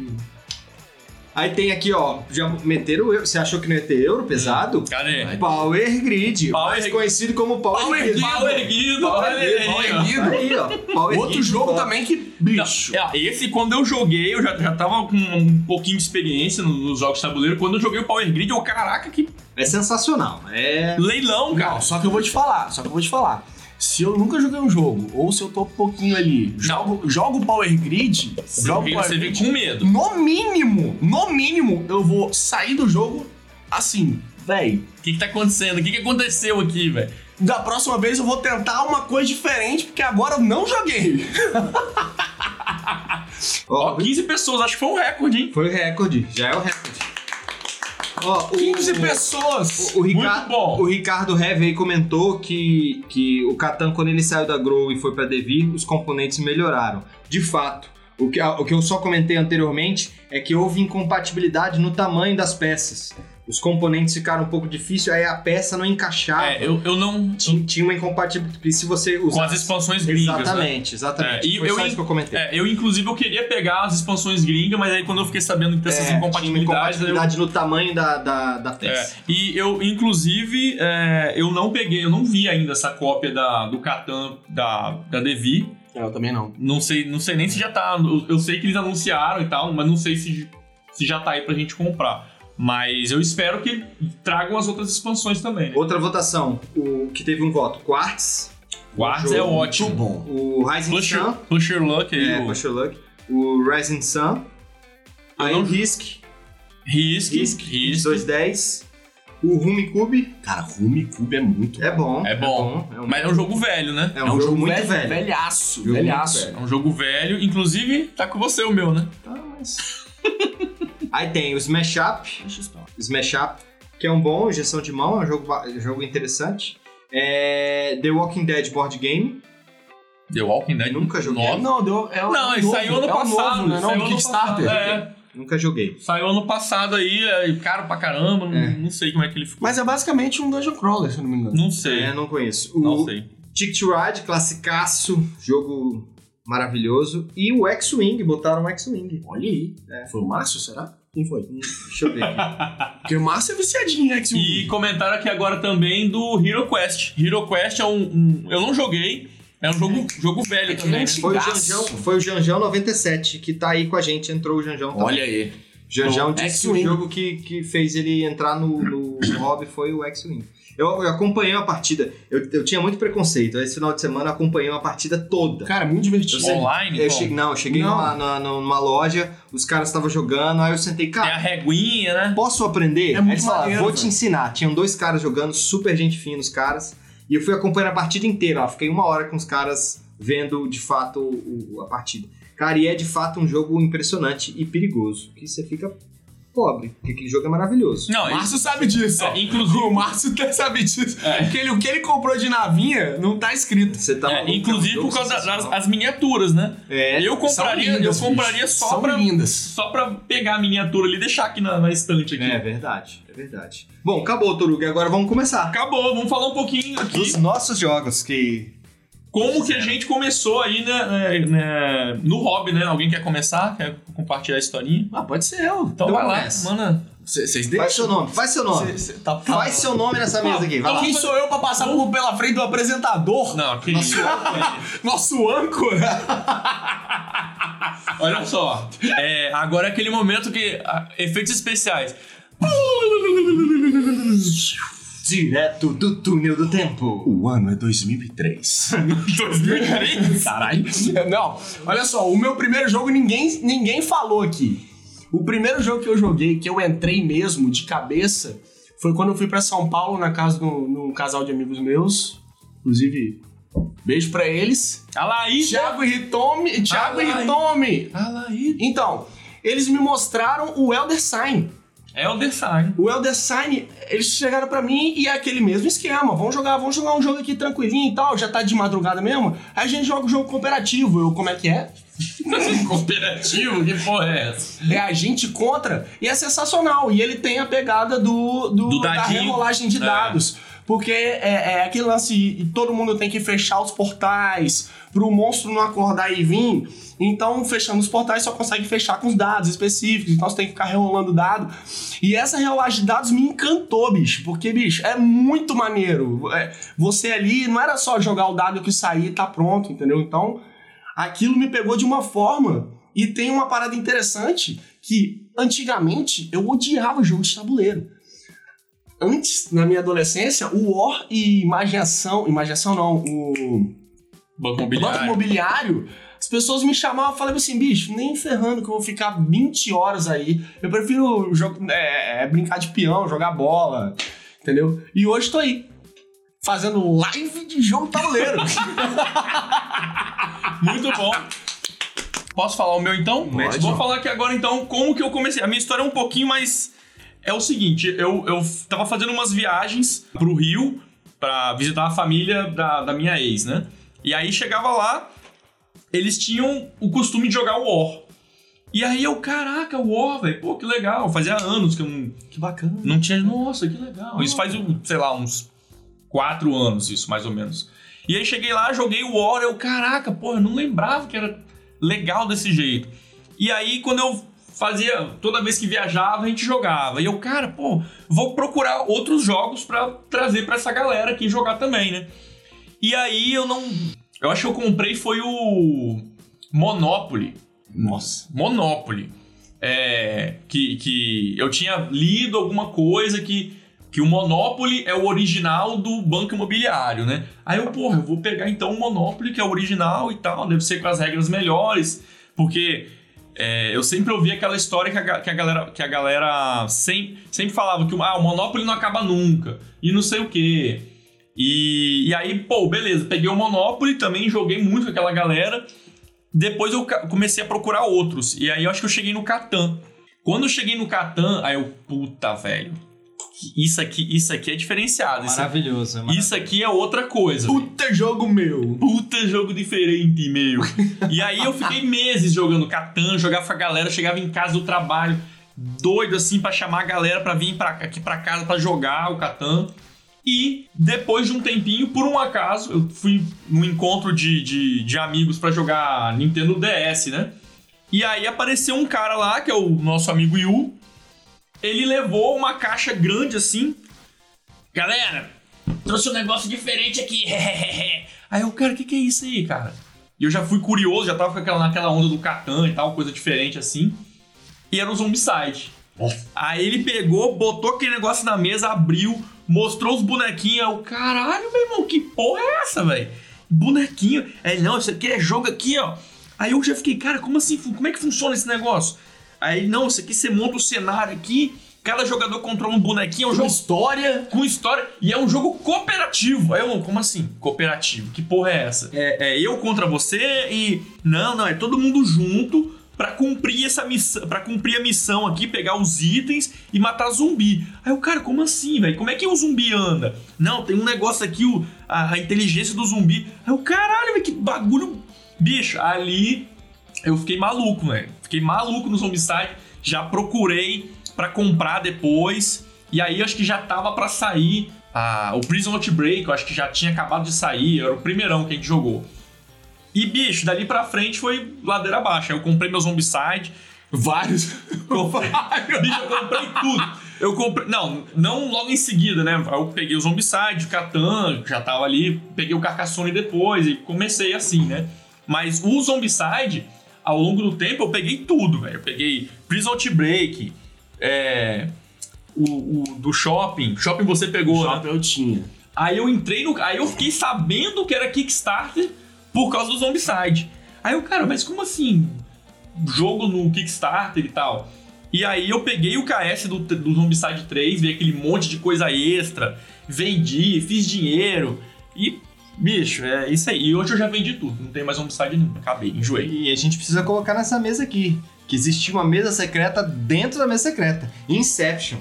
Aí tem aqui, ó, já meteram o euro. Você achou que não ia ter euro pesado? Cadê? Power Grid, Power mais Grid. conhecido como Power, Power Grid. Grid. Erguido. Pau olha erguido, aí, ó. Power Outro Grid, jogo ó. também que. Bicho. É, esse, quando eu joguei, eu já, já tava com um pouquinho de experiência no- nos jogos de tabuleiro. Quando eu joguei o Power Grid, eu, caraca, que É sensacional. É. leilão, cara. Não, só que eu vou te falar, só que eu vou te falar. Se eu nunca joguei um jogo, ou se eu tô um pouquinho ali, jogo, jogo Power Grid, jogo Power Você vem Grid, com medo. no mínimo, no mínimo, eu vou sair do jogo assim, véi. O que, que tá acontecendo? O que, que aconteceu aqui, velho? Da próxima vez eu vou tentar uma coisa diferente, porque agora eu não joguei. *laughs* Ó, Ó, 15 pessoas, acho que foi um recorde, hein? Foi o recorde, já é o recorde. Ó, o- 15 pessoas! O, o Muito Ricardo, bom. o Ricardo Heavy aí comentou que, que o Catan, quando ele saiu da Grow e foi pra Devir, os componentes melhoraram. De fato, o que, o que eu só comentei anteriormente é que houve incompatibilidade no tamanho das peças. Os componentes ficaram um pouco difíceis, aí a peça não encaixava. É, eu, eu não. Tinha, tinha uma incompatibilidade. Se você Com usar. as expansões gringas. Né? Exatamente, exatamente. É, e Foi eu só isso que eu comentei. É, eu, inclusive, eu queria pegar as expansões gringas, mas aí quando eu fiquei sabendo dessas É, tinha uma incompatibilidades. eu- incompatibilidade no tamanho da, da, da É, peça. e eu, inclusive, é, eu não peguei, eu não vi ainda essa cópia da, do Catan da, da Devi. Eu também não. Não sei, não sei nem se já tá. Eu, eu sei que eles anunciaram e tal, mas não sei se, se já tá aí pra gente comprar. Mas eu espero que tragam as outras expansões também. Né? Outra votação, o que teve um voto, Quartz, Guards é jogo ótimo. Muito bom. o Rising Pusher, Sun, Pusher Luck aí. é, o Push Your Luck, o Rising Sun, Eu aí não- o Risk, Risk, Risk, Risk. 210, o Rumi Cube, Cara, Rumi Cube é muito. é bom. É bom. É um, Mas é um jogo velho, né? é um jogo, muito velho. Velhaço. Jogo muito velhaço. velho. É um jogo velho. Inclusive, tá com você o meu, né? Tá, mas- *laughs* aí tem o Smash Up, Smash Up, que é um bom, injeção de mão, é um jogo, ba- jogo interessante. É, The Walking Dead Board Game, The Walking Dead. Nunca joguei. Nove. Não, deu, é o- Não, é ele o saiu novo, ano é passado. Novo, né? Não, saiu Kickstarter. passado, É, nunca joguei. saiu ano passado aí, é caro pra caramba, não, É. não sei como é que ele ficou. Mas é basicamente um Dungeon Crawler, se eu não me engano. Não sei, É, não conheço. O não sei. Ticket to Ride, classicaço, jogo maravilhoso. E o X-Wing, botaram o X-Wing. Olha aí. Foi o Márcio, será? Quem foi? Deixa eu ver aqui. *laughs* Porque o Márcio é viciadinho em X-Wing. E comentaram aqui agora também do Hero Quest. Hero Quest é um. um- eu não joguei, é um jogo, jogo velho É que também. né? Foi o. Janjão, foi o Janjão 97 que tá aí com a gente, entrou o Janjão também. Olha aí. Já, já um disse que o jogo que, que fez ele entrar no, no, hobby foi o X-Wing. Eu, eu acompanhei uma partida, eu, eu tinha muito preconceito. Esse final de semana eu acompanhei uma partida toda. Cara, muito divertido. Eu sei- Online? Eu cheguei, não, eu cheguei Não. Numa, numa, numa loja, os caras estavam jogando, aí eu sentei, Tem a cara, reguinha, né? posso aprender? É muito eles falaram, maneiro, vou te ensinar. Tinham dois caras jogando, super gente fina os caras, e eu fui acompanhando a partida inteira, ó, fiquei uma hora com os caras vendo de fato o- a partida. Cara, e é de fato um jogo impressionante e perigoso, que você fica pobre, porque aquele jogo é maravilhoso. Não, O Márcio sabe disso. É, inclusive- O Márcio até sabe disso. É. Que ele, o que ele comprou de navinha não tá escrito. Você tá é, é inclusive jogo por causa das as miniaturas, né? É, eu compraria, São lindas, eu compraria só São pra, lindas. só pra pegar a miniatura ali e deixar aqui na, na estante aqui. é verdade, é verdade. Bom, acabou, Toruga, agora vamos começar. Acabou, vamos falar um pouquinho aqui Dos nossos jogos que como que a gente começou aí né, né, né, no hobby, né? Alguém quer começar? Quer compartilhar a historinha? Ah, pode ser eu. Então vai lá, começo. manda. Vocês Faz deixam? seu nome, faz seu nome. Cê- cê tá- Faz seu nome nessa mesa aqui, vai lá. Quem sou eu pra passar por pela frente do apresentador? Não, que Nosso- *laughs* Nosso âncora? *laughs* Olha só, é, agora é aquele momento que. efeitos especiais. Direto do túnel do tempo. O ano é 2003. 2003? *laughs* Caralho. Não, olha só, o meu primeiro jogo ninguém, ninguém falou aqui. O primeiro jogo que eu joguei, que eu entrei mesmo de cabeça, foi quando eu fui pra São Paulo na casa de um, de um casal de amigos meus. Inclusive, beijo pra eles. Aí. Thiago e Ritomi. Thiago e Ritomi. Olha lá aí. Então, eles me mostraram o Elder Sign. É o design. O Elder Sign, eles chegaram pra mim e é aquele mesmo esquema. Vamos jogar, vamos jogar um jogo aqui tranquilinho e tal. Já tá de madrugada mesmo. Aí a gente joga o jogo cooperativo. Eu, como é que é? *laughs* Cooperativo? Que porra é essa? É a gente contra. E é sensacional. E ele tem a pegada do, do, Do da regulagem de É. Porque é, é aquele lance, e todo mundo tem que fechar os portais pro monstro não acordar e vir. Então, fechando os portais, só consegue fechar com os dados específicos. Então, você tem que ficar rerolando dado. E essa relagem de dados me encantou, bicho. Porque, bicho, é muito maneiro. É, você ali, não era só jogar o dado que sair e tá pronto, entendeu? Então, aquilo me pegou de uma forma. E tem uma parada interessante que, antigamente, eu odiava jogo de tabuleiro. Antes, na minha adolescência, o War e Imaginação... Imaginação não, o... Banco Banco imobiliário. imobiliário, as pessoas me chamavam e falavam assim, bicho, nem ferrando que eu vou ficar 20 horas aí. Eu prefiro jo- é, é, brincar de peão, jogar bola, entendeu? E hoje tô aí, fazendo live de jogo tabuleiro. *laughs* Muito bom. Posso falar o meu então? Pode. Vou falar aqui agora então como que eu comecei. A minha história é um pouquinho mais. É o seguinte, eu, eu tava fazendo umas viagens pro Rio pra visitar a família da, da minha ex, né? E aí chegava lá, eles tinham o costume de jogar War. E aí eu, caraca, War, velho, pô, que legal. Fazia anos que eu não, que bacana. não tinha. Nossa, que legal. Isso faz, um, sei lá, uns quatro anos, isso, mais ou menos. E aí cheguei lá, joguei o War, eu, caraca, porra, eu não lembrava que era legal desse jeito. E aí, quando eu fazia, toda vez que viajava, a gente jogava. E eu, cara, pô, vou procurar outros jogos pra trazer pra essa galera aqui jogar também, né? E aí eu não. Eu acho que eu comprei foi o Monopoly. Nossa. Monopoly. É, que, que eu tinha lido alguma coisa que, que o Monopoly é o original do banco imobiliário, né? Aí eu, porra, eu vou pegar então o Monopoly, que é o original e tal, deve ser com as regras melhores, porque é, eu sempre ouvi aquela história que a, que a galera, que a galera sempre, sempre falava que ah, o Monopoly não acaba nunca, e não sei o quê. E, e aí, pô, beleza, peguei o Monopoly também, joguei muito com aquela galera. Depois eu comecei a procurar outros. E aí eu acho que eu cheguei no Catan. Quando eu cheguei no Catan, aí eu, puta, velho. Isso aqui, isso aqui é diferenciado. Isso, Maravilhoso, é maravilhoso. isso aqui é outra coisa. Puta jogo meu. Puta jogo diferente, meu. e aí eu fiquei *laughs* meses jogando Catan, jogava com a galera, chegava em casa do trabalho, doido assim pra chamar a galera pra vir pra, aqui pra casa pra jogar o Catan. E depois de um tempinho, por um acaso, eu fui num encontro de, de, de amigos pra jogar Nintendo DS, né? E aí apareceu um cara lá, que é o nosso amigo Yu. Ele levou uma caixa grande assim. Galera, trouxe um negócio diferente aqui. *laughs* aí eu, cara, o que, que é isso aí, cara? E eu já fui curioso, já tava aquela, naquela onda do Catan e tal, coisa diferente assim. e era o Zombicide. Aí ele pegou, botou aquele negócio na mesa, abriu, mostrou os bonequinhos. Eu, caralho, meu irmão, que porra é essa, velho? Bonequinho. Aí, não, isso aqui é jogo aqui, ó. Aí eu já fiquei, cara, como assim? Como é que funciona esse negócio? Aí, não, isso aqui você monta o cenário aqui, cada jogador controla um bonequinho, é um Com jogo história. com história e é um jogo cooperativo. Aí eu, como assim? Cooperativo? Que porra é essa? É, é eu contra você e. Não, não, é todo mundo junto pra cumprir essa missão, para cumprir a missão aqui, pegar os itens e matar zumbi. Aí o cara, como assim, velho? Como é que o zumbi anda? Não, tem um negócio aqui, o, a, a inteligência do zumbi. Aí o caralho, velho, que bagulho. Bicho, ali eu fiquei maluco, velho. Fiquei maluco no Zombicide. Já procurei pra comprar depois. E aí acho que já tava pra sair o Prison Outbreak, eu acho que já tinha acabado de sair, era o primeirão que a gente jogou. E bicho, dali pra frente foi ladeira abaixo. Eu comprei meu Zombicide, Vários. *laughs* bicho, eu comprei tudo. Eu comprei, não, não logo em seguida, né? Eu peguei o Zombicide, o Catan, já tava ali, peguei o Carcassonne depois e comecei assim, né? Mas o Zombicide, ao longo do tempo, eu peguei tudo, velho. Eu peguei Prison Outbreak, é, o, o do Shopping. Shopping você pegou, né? Shopping eu tinha. Aí eu entrei no. Aí eu fiquei sabendo que era Kickstarter por causa do Zombicide. Aí eu, cara, mas como assim? Jogo no Kickstarter e tal. E aí eu peguei o KS do, do Zombicide 3, vi aquele monte de coisa extra, vendi, fiz dinheiro. E, bicho, é isso aí. E hoje eu já vendi tudo, não tem mais Zombicide nenhum. Acabei, enjoei. E a gente precisa colocar nessa mesa aqui. Que existia uma mesa secreta dentro da mesa secreta. Inception.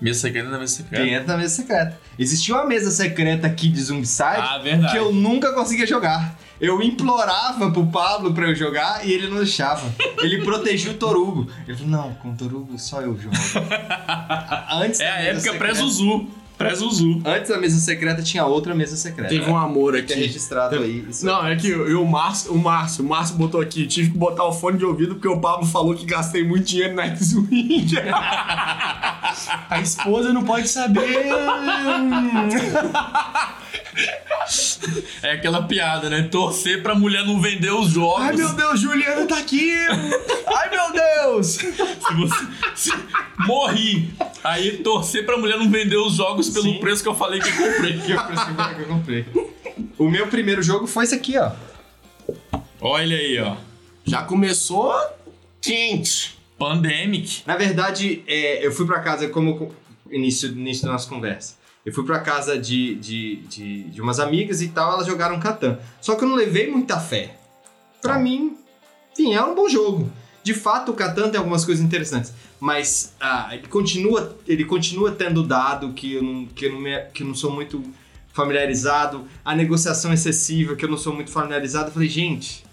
Mesa secreta da mesa secreta. Dentro da mesa secreta. Existia uma mesa secreta aqui de Zombicide Ah, verdade. que eu nunca conseguia jogar. Eu implorava pro Pablo pra eu jogar e ele não deixava. Ele protegia o Torugo. Ele falou: Não, com o Torugo só eu jogo. *laughs* Antes É da a época secreta- pré-Zuzu. Pré-Zuzu. Antes da mesa secreta tinha outra mesa secreta. Teve um amor que é aqui. registrado aí. Isso Não, é que eu, eu, o Márcio, o Márcio, o Márcio botou aqui, tive que botar o fone de ouvido porque o Pablo falou que gastei muito dinheiro na X-Wing. *laughs* A esposa não pode saber. *laughs* É aquela piada, né? Torcer pra mulher não vender os jogos. Ai meu Deus, Juliana tá aqui! Ai meu Deus! Se você se morri. Aí torcer pra mulher não vender os jogos pelo Sim. preço que eu falei que eu comprei. *laughs* que que eu comprei. O meu primeiro jogo foi esse aqui, ó. Olha aí, ó. Já começou quente. Pandemic. Na verdade, é, eu fui pra casa, como co- início, início da nossa conversa. Eu fui pra casa de, de, de, de umas amigas e tal, elas jogaram Catan. Só que eu não levei muita fé. Pra mim, enfim, é um bom jogo. De fato, o Catan tem algumas coisas interessantes. Mas ah, ele, continua, ele continua tendo dado que eu, não, que, eu não me- que eu não sou muito familiarizado. A negociação excessiva, que eu não sou muito familiarizado. Eu falei, gente,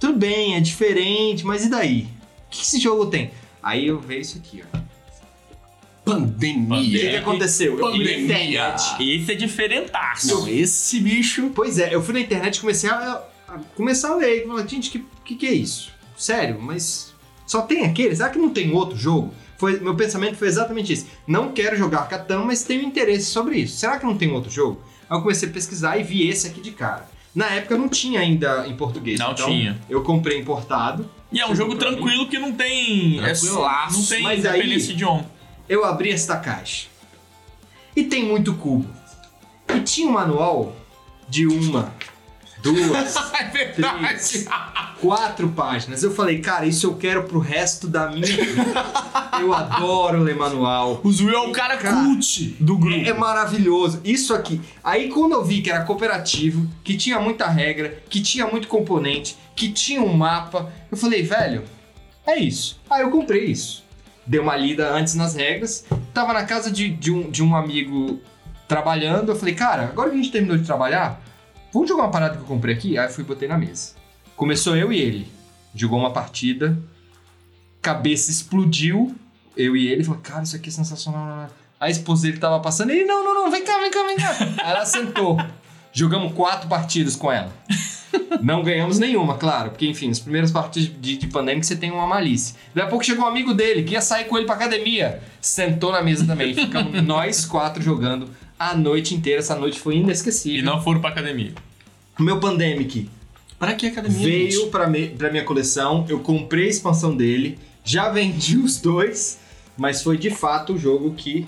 tudo bem, é diferente, mas e daí? O que esse jogo tem? Aí eu vejo isso aqui, ó. O que, Pandemia. que aconteceu? Eu fui na Pandemia. internet. Esse é diferentaço. Não, esse bicho. Pois é, eu fui na internet e comecei a, a começar a ler. Falei, gente, que, que que é isso? Sério, mas só tem aquele? Será que não tem outro jogo? Foi, meu pensamento foi exatamente isso. Não quero jogar Catan, mas tenho interesse sobre isso. Será que não tem outro jogo? Aí eu comecei a pesquisar e vi esse aqui de cara. Na época não tinha ainda em português. Não então tinha. Eu comprei importado. E é um jogo tranquilo que não tem. É não tem Mas aí- de. Eu abri esta caixa. E tem muito cubo. E tinha um manual de uma, duas, *laughs* É três, quatro páginas. Eu falei, cara, isso eu quero pro resto da minha vida. Eu adoro ler manual. O Zul é o cara Cara, cult do grupo. É maravilhoso. Isso aqui. Aí quando eu vi que era cooperativo, que tinha muita regra, que tinha muito componente, que tinha um mapa, eu falei, velho, é isso. Aí eu comprei isso. Dei uma lida antes nas regras. Tava na casa de, de, um, de um amigo trabalhando. Eu falei, cara, agora que a gente terminou de trabalhar, vamos jogar uma parada que eu comprei aqui? Aí eu fui e botei na mesa. Começou eu e ele. Jogou uma partida. Cabeça explodiu. Eu e ele. Falei, cara, isso aqui é sensacional. A esposa dele tava passando. Ele, não, não, não, vem cá, vem cá, vem cá. Ela sentou. Jogamos quatro partidas com ela. Não ganhamos nenhuma, claro, porque enfim, nas primeiras partidas de, de pandemia você tem uma malícia. Daqui a pouco chegou um amigo dele que ia sair com ele pra academia. Sentou na mesa também. Ficamos nós quatro jogando a noite inteira. Essa noite foi E inesquecível. não foram pra academia. O meu Pandemic Para que academia? veio pra, me, pra minha coleção. Eu comprei a expansão dele Já vendi *laughs* os dois, mas foi de fato o jogo que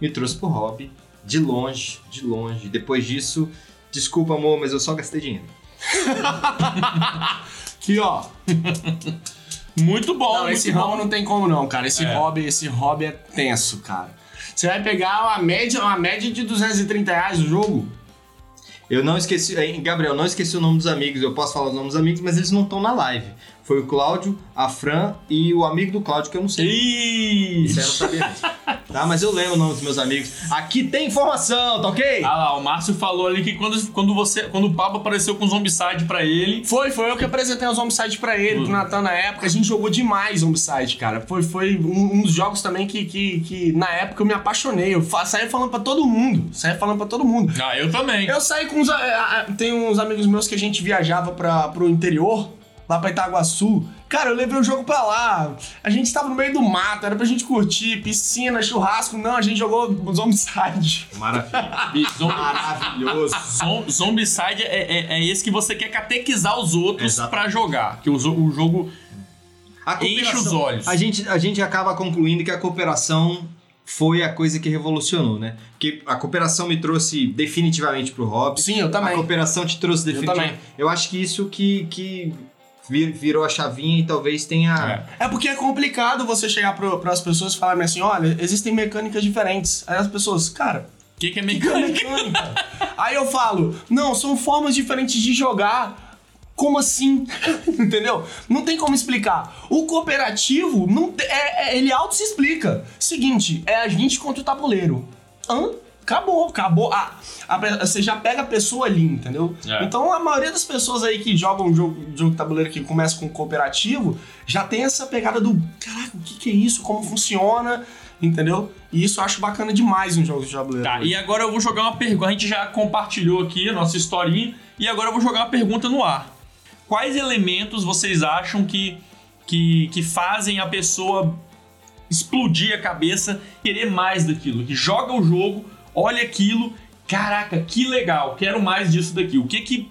me trouxe pro hobby. De longe, de longe. Depois disso, desculpa amor, mas eu só gastei dinheiro. *laughs* Aqui, ó. *laughs* Muito bom, Não, muito esse bom. hobby não tem como não, cara. Esse É. hobby, esse hobby é tenso, cara. Você vai pegar uma média, uma média de 230 reais o jogo? Eu não esqueci, Gabriel, não esqueci o nome dos amigos. Eu posso falar os nomes dos amigos, mas eles não estão na live. Foi o Cláudio, a Fran e o amigo do Cláudio que eu não sei. Isso eu não sabia mesmo. Tá, mas eu lembro o nome dos meus amigos. Aqui tem informação, tá ok? Ah lá, o Márcio falou ali que quando, quando você. Quando o Pablo apareceu com o Zombicide pra ele. Foi, foi eu que apresentei os Zombicide pra ele, Hum. pro Natan na época. A gente jogou demais Zombicide, cara. Foi, foi um, um dos jogos também que, que, que na época eu me apaixonei. Eu fa- saí falando pra todo mundo. Saí falando pra todo mundo. Ah, eu também. Eu saí com uns. a- a- Tem uns amigos meus que a gente viajava pra, pro interior, lá pra Itaguaçu. Cara, eu levei o jogo pra lá. A gente tava no meio do mato, era pra gente curtir, piscina, churrasco. Não, a gente jogou Zombicide. Maravilha. *laughs* Maravilhoso. zom- Zombicide é, é, é esse que você quer catequizar os outros Exato. pra jogar. Que o, o jogo. A Enche os olhos. A gente, a gente acaba concluindo que a cooperação foi a coisa que revolucionou, né? Porque a cooperação me trouxe definitivamente pro hobby. Sim, eu A também. cooperação te trouxe definitivamente. também. Eu acho que isso que, que vir- virou a chavinha e talvez tenha. É porque é complicado você chegar pro, pras pessoas e falarem assim: olha, existem mecânicas diferentes. Aí as pessoas, cara, O que, que é que que é mecânica? mecânica? Aí eu falo: não, são formas diferentes de jogar. Como assim? *laughs* Entendeu? Não tem como explicar. O cooperativo, não te- é, é- ele auto se explica. Seguinte, é a gente contra o tabuleiro. Hã? Acabou, acabou. Ah, a você já pega a pessoa ali, entendeu? É. Então a maioria das pessoas aí que jogam jogo, jogo de tabuleiro que começa com cooperativo já tem essa pegada do caraca, o que, que é isso? Como funciona? Entendeu? E isso eu acho bacana demais nos jogos de tabuleiro. Tá, e agora eu vou jogar uma pergunta. A gente já compartilhou aqui a nossa historinha. E agora eu vou jogar uma pergunta no ar. Quais elementos vocês acham que, que, que fazem a pessoa explodir a cabeça, querer mais daquilo? Que joga o jogo, olha aquilo, caraca, que legal, quero mais disso daqui. O que que.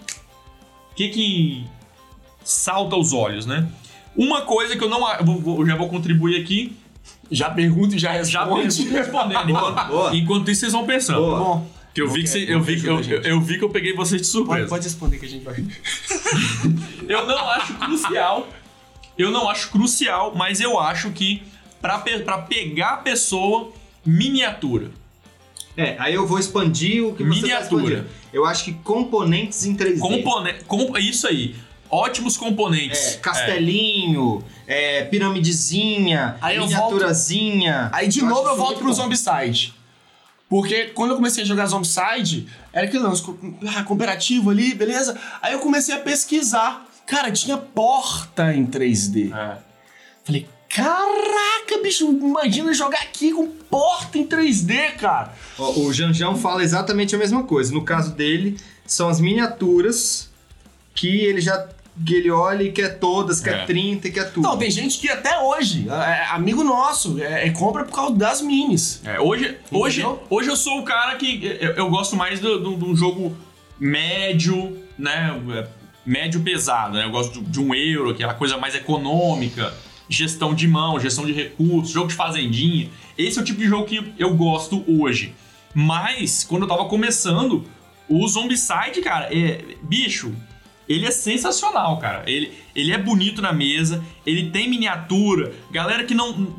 O que que salta aos olhos, né? Uma coisa que eu não. eu vou- vou- eu já vou contribuir aqui. Já pergunta e já Já responde. pergunto respondendo. Enquanto, boa. enquanto isso, vocês vão pensando. Boa. Bom, Que eu vi que, cê- eu, vi, que eu, eu vi que eu peguei vocês de pode, surpresa. pode responder que a gente vai. *laughs* Eu não acho crucial. Eu não acho crucial, mas eu acho que pra pegar a pessoa, miniatura. É, aí eu vou expandir o que você tá Miniatura. expandindo. Eu acho que componentes em 3D. Compone, com, isso aí. Ótimos componentes. É, castelinho, é, piramidezinha, Aí miniaturazinha. Aí de Eu novo eu volto pro bom. Zombicide. Porque quando eu comecei a jogar Zombicide, era aquele lance, ah, cooperativo ali, beleza? Aí eu comecei a pesquisar. Cara, tinha porta em 3D. É. Falei, caraca, bicho, imagina jogar aqui com porta em 3D, cara. Ó, o Janjão fala exatamente a mesma coisa. No caso dele, são as miniaturas que ele já que ele olha e quer todas, quer É. 30 e quer tudo. Não, tem gente que até hoje, é, amigo nosso, é, é compra por causa das minis. É, hoje, hoje, Entendeu? hoje eu sou o cara que eu, eu gosto mais de um jogo médio, né? é, Médio pesado, né? Eu gosto de, de um euro, aquela coisa mais econômica, gestão de mão, gestão de recursos, jogo de fazendinha. Esse é o tipo de jogo que eu gosto hoje. Mas, quando eu tava começando, o Zombicide, cara, é. Bicho, ele é sensacional, cara. Ele, ele é bonito na mesa, ele tem miniatura. Galera que não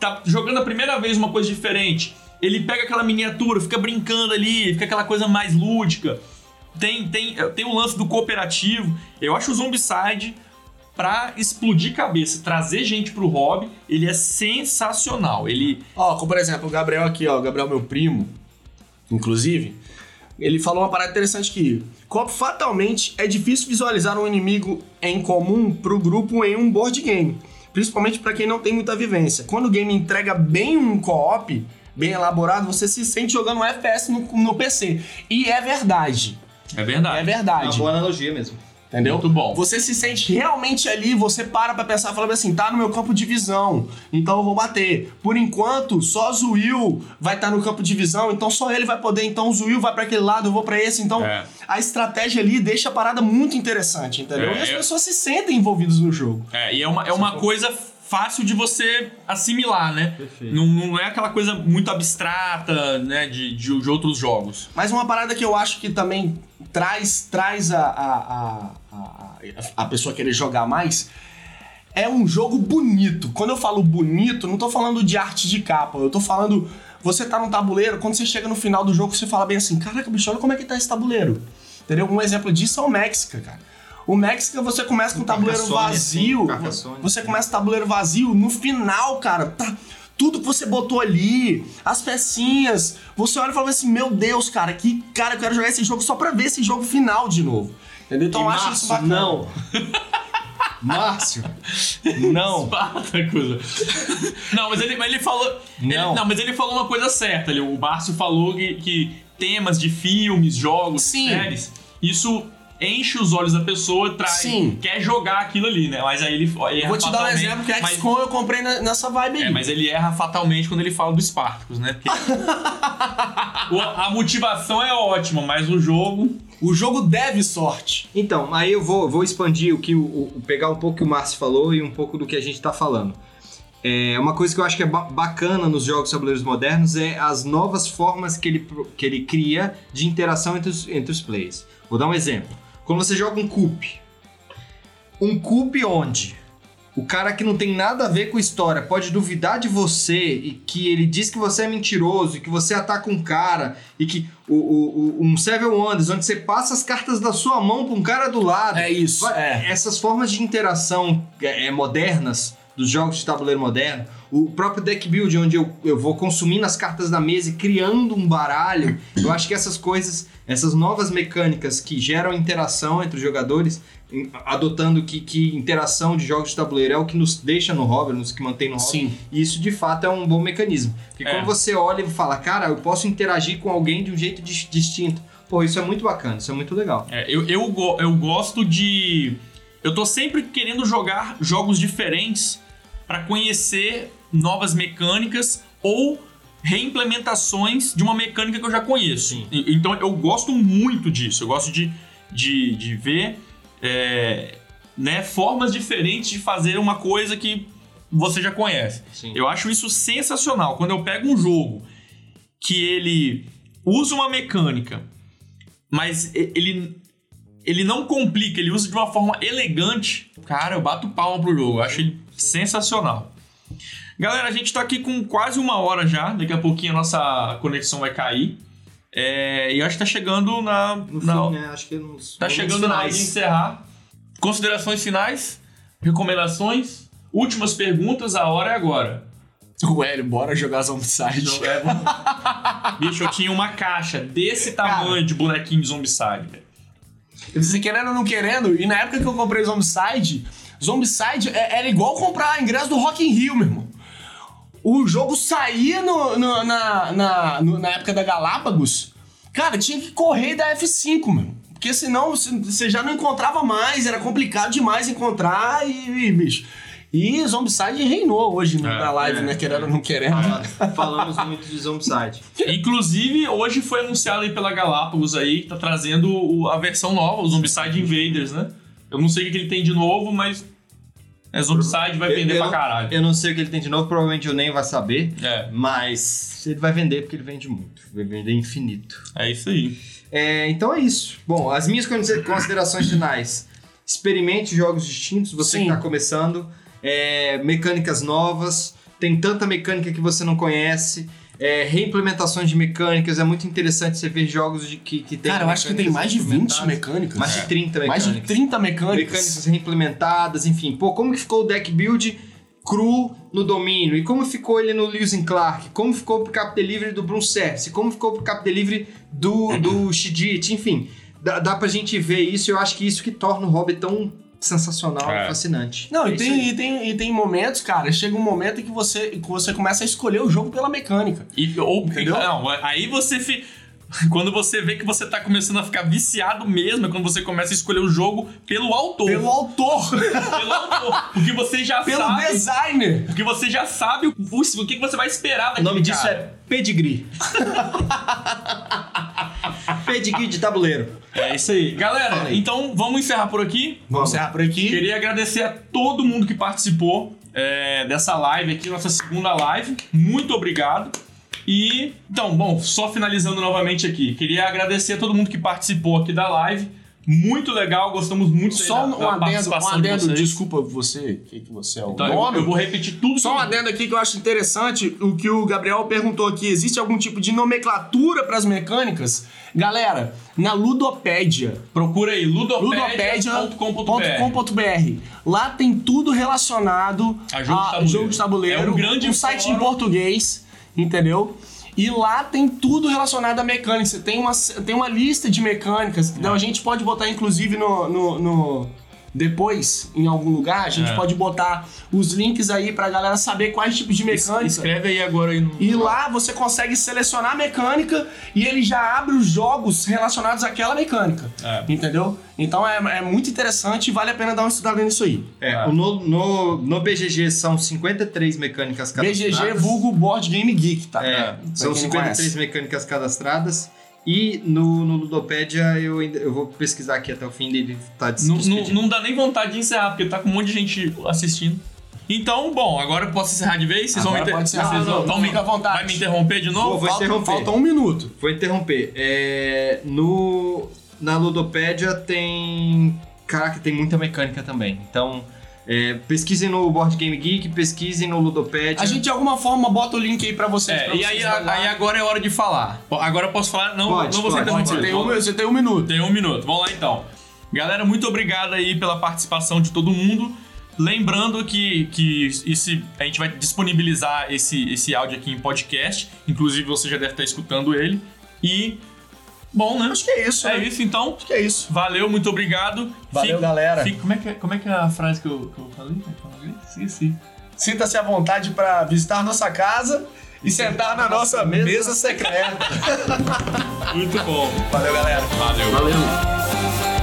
tá jogando a primeira vez uma coisa diferente, ele pega aquela miniatura, fica brincando ali, fica aquela coisa mais lúdica. Tem, tem, tem o lance do cooperativo. Eu acho o Zombicide pra explodir cabeça, trazer gente pro hobby, ele é sensacional. Ele Ó, como por exemplo, o Gabriel aqui, ó, o Gabriel meu primo, inclusive, ele falou uma parada interessante que Copo fatalmente é difícil visualizar um inimigo em comum pro grupo em um board game, principalmente pra quem não tem muita vivência. Quando o game entrega bem um co-op, bem elaborado, você se sente jogando um FPS no, no PC. E é verdade. é verdade. É É verdade. uma boa analogia mesmo. Entendeu? Muito bom. Você se sente realmente ali, você para pra pensar, falando assim, tá no meu campo de visão, então eu vou bater. Por enquanto, só Zuil vai estar no campo de visão, então só ele vai poder, então o Zuil vai pra aquele lado, eu vou pra esse, então É. a estratégia ali deixa a parada muito interessante, entendeu? É, e as eu- pessoas se sentem envolvidas no jogo. É, e é uma, é uma coisa fácil de você assimilar, né? Perfeito. Não, não é aquela coisa muito abstrata, né, de, de, de outros jogos. Mas uma parada que eu acho que também traz, traz a, a, a, a, a pessoa querer jogar mais é um jogo bonito. Quando eu falo bonito, não tô falando de arte de capa, eu tô falando. Você tá num tabuleiro, quando você chega no final do jogo, você fala bem assim: caraca, bicho, olha como é que tá esse tabuleiro. Entendeu? Um exemplo disso é o Mexica, cara. O Mexica você começa com o tabuleiro vazio. Você começa o tabuleiro vazio, no final, cara, tá. Tudo que você botou ali, as pecinhas, você olha e fala assim: Meu Deus, cara, que cara, eu quero jogar esse jogo só pra ver esse jogo final de novo. Entendeu? Então E eu acho isso Márcio, bacana. não. *laughs* Márcio, não. Spartacus. não, mas ele, mas ele falou. ele- Não. não, mas ele falou uma coisa certa. Ele, o Márcio falou que, que temas de filmes, jogos, Sim. séries, isso enche os olhos da pessoa, traz, Sim. quer jogar aquilo ali, né? Mas aí ele erra Eu vou te dar um exemplo que mas- XCOM eu comprei na- nessa vibe aí. É, mas ele erra fatalmente quando ele fala do Spartacus, né? Porque *laughs* o- a motivação é ótima, mas o jogo. O jogo deve sorte. Então, aí eu vou, vou expandir o que o, o- pegar um pouco o que o Márcio falou e um pouco do que a gente tá falando. É, uma coisa que eu acho que é ba- bacana nos jogos tabuleiros modernos é as novas formas que ele, que ele cria de interação entre os, entre os players. Vou dar um exemplo. Quando você joga um coup, um coup onde o cara que não tem nada a ver com história pode duvidar de você e que ele diz que você é mentiroso e que você ataca um cara e que o, o, o- um Seven Wonders onde você passa as cartas da sua mão pra um cara do lado. É isso, Vai- é. Essas formas de interação é, é, modernas dos jogos de tabuleiro moderno, o próprio deck build onde eu, eu vou consumindo as cartas da mesa e criando um baralho, eu acho que essas coisas, essas novas mecânicas que geram interação entre os jogadores, adotando que, que interação de jogos de tabuleiro é o que nos deixa no hobby, nos que mantém no hobby, Sim. e isso de fato é um bom mecanismo. Porque É. quando você olha e fala, cara, eu posso interagir com alguém de um jeito dis- distinto, pô, isso é muito bacana, isso é muito legal. É, eu, eu, eu gosto de. Eu tô sempre querendo jogar jogos diferentes pra conhecer novas mecânicas ou reimplementações de uma mecânica que eu já conheço. Sim. Então eu gosto muito disso. Eu gosto de, de, de ver é, né, formas diferentes de fazer uma coisa que você já conhece. Sim. Eu acho isso sensacional. Quando eu pego um jogo que ele usa uma mecânica, mas ele, ele não complica, ele usa de uma forma elegante, cara, eu bato palma pro jogo. Eu acho ele sensacional. Galera, a gente tá aqui com quase uma hora já. Daqui a pouquinho a nossa conexão vai cair. É, e acho que tá chegando na. No na- fim, né? Acho que nos Tá chegando na hora de encerrar. Considerações finais, recomendações, últimas perguntas, a hora é agora. O Hélio, bora jogar Zombicide. É, vamos- *laughs* Bicho, eu tinha uma caixa desse tamanho de bonequinho de Zombicide. Você querendo ou não querendo, e na época que eu comprei Zombicide, Zombicide é- era igual comprar ingresso do Rock in Rio, meu irmão. O jogo saía no- no- na, na, no- na época da Galápagos, cara, tinha que correr da F5, meu. Porque senão você- já não encontrava mais, era complicado demais encontrar e, e, bicho. E Zombicide reinou hoje no- É, na live, é. né? Querendo ou não querendo. Falamos muito de Zombicide. *laughs* Inclusive, hoje foi anunciado aí pela Galápagos aí, que tá trazendo a versão nova, o Zombicide Invaders, né? Eu não sei o que ele tem de novo, mas. É Zombicide, vai vender eu, pra não- caralho. Eu não sei o que ele tem de novo, provavelmente eu nem vai saber. É, Mas ele vai vender porque ele vende muito. Vai vender infinito. é isso aí. É, então é isso. Bom, as minhas consi- considerações finais. Experimente jogos distintos, você Sim. que está começando. É, mecânicas novas. Tem tanta mecânica que você não conhece. É, reimplementações de mecânicas. É muito interessante você ver jogos de, que, que tem. Cara, eu acho que tem mais de 20 mecânicas. Mais de 30 mecânicas. Mais de 30 mecânicas. mecânicas reimplementadas, enfim. Pô, como que ficou o deck build cru no domínio? E como ficou ele no Lewis and Clark? Como ficou pro Cap Delivery do Bruce Cersei? Como ficou pro Cap Delivery do, do *clears throat* Shijit? Enfim, dá, dá pra gente ver isso. Eu acho que isso que torna o hobby tão sensacional É. e fascinante. Não, É e tem, e, tem, e tem momentos, cara, chega um momento em que você, que você começa a escolher o jogo pela mecânica. E, ou, Entendeu? Não, aí você. Fi... *laughs* Quando você vê que você tá começando a ficar viciado mesmo, é quando você começa a escolher o jogo pelo autor. Pelo autor, Pelo autor. Porque você já pelo sabe. designer. Porque você já sabe o, o que você vai esperar O daquele nome disso cara. é pedigree. *laughs* pedigree de tabuleiro. É isso aí. Galera, então vamos encerrar por aqui. Vamos encerrar por aqui. Queria agradecer a todo mundo que participou. é, dessa live aqui, nossa segunda live. Muito obrigado. E, então, bom, só finalizando novamente aqui, queria agradecer a todo mundo que participou aqui da live. Muito legal, gostamos muito Só da, um da adendo, um de adendo vocês. desculpa você, que, que você é o Então, eu, dono. eu vou repetir tudo Só um eu- adendo aqui que eu acho interessante, o que o Gabriel perguntou aqui, existe algum tipo de nomenclatura para as mecânicas? Galera, na Ludopédia, Procura aí, ludopédia.com.br. Lá tem tudo relacionado A jogo de tabuleiro. jogo de tabuleiro. É um grande site fórum. em português, entendeu? E lá tem tudo relacionado à mecânica. Tem uma, tem uma lista de mecânicas. Então a gente pode botar, inclusive, no. no- no- depois, em algum lugar, a gente É. pode botar os links aí pra galera saber quais tipos de mecânica. Escreve aí agora aí no. E lá você consegue selecionar a mecânica e ele já abre os jogos relacionados àquela mecânica. É. Entendeu? Então é, é muito interessante e vale a pena dar uma estudada nisso aí. É, no, no, no BGG são 53 mecânicas cadastradas. BGG vulgo Board Game Geek, tá? É, são quem não 53 conhece. mecânicas cadastradas. E no, no Ludopédia eu, ainda, eu vou pesquisar aqui até o fim dele tá des- Não, não, não dá nem vontade de encerrar, porque tá com um monte de gente assistindo. Então, bom, agora eu posso encerrar de vez? Vocês Agora vão me pode encerrar. vocês Não, vão não, me- à vontade. Vai me interromper de novo? Vou, vou Falta, interromper. falta um minuto. Vou interromper. É, no, na Ludopédia tem. Caraca, tem muita mecânica também. Então, é, pesquisem no Board Game Geek, pesquisem no Ludopédia. A gente de alguma forma bota o link aí pra vocês. É, pra e vocês aí, aí agora é hora de falar. Agora eu posso falar? Não, Pode, não vou ser pode, interrompido. Você tem, um, você tem um minuto. Tem um minuto. Vamos lá então. Galera, muito obrigado aí pela participação de todo mundo. Lembrando que, que esse, a gente vai disponibilizar esse, esse áudio aqui em podcast. Inclusive, você já deve estar escutando ele. E. Bom, né? Acho que é isso, É né? isso então. Acho que é isso. Valeu, muito obrigado. Valeu, Fique- galera. fique- como, é que, é- como é que é a frase que eu, que eu falei? Esqueci. Sinta-se à vontade pra visitar nossa casa e sentar na nossa mesa secreta. *laughs* Muito bom. Valeu, galera. Valeu. Valeu.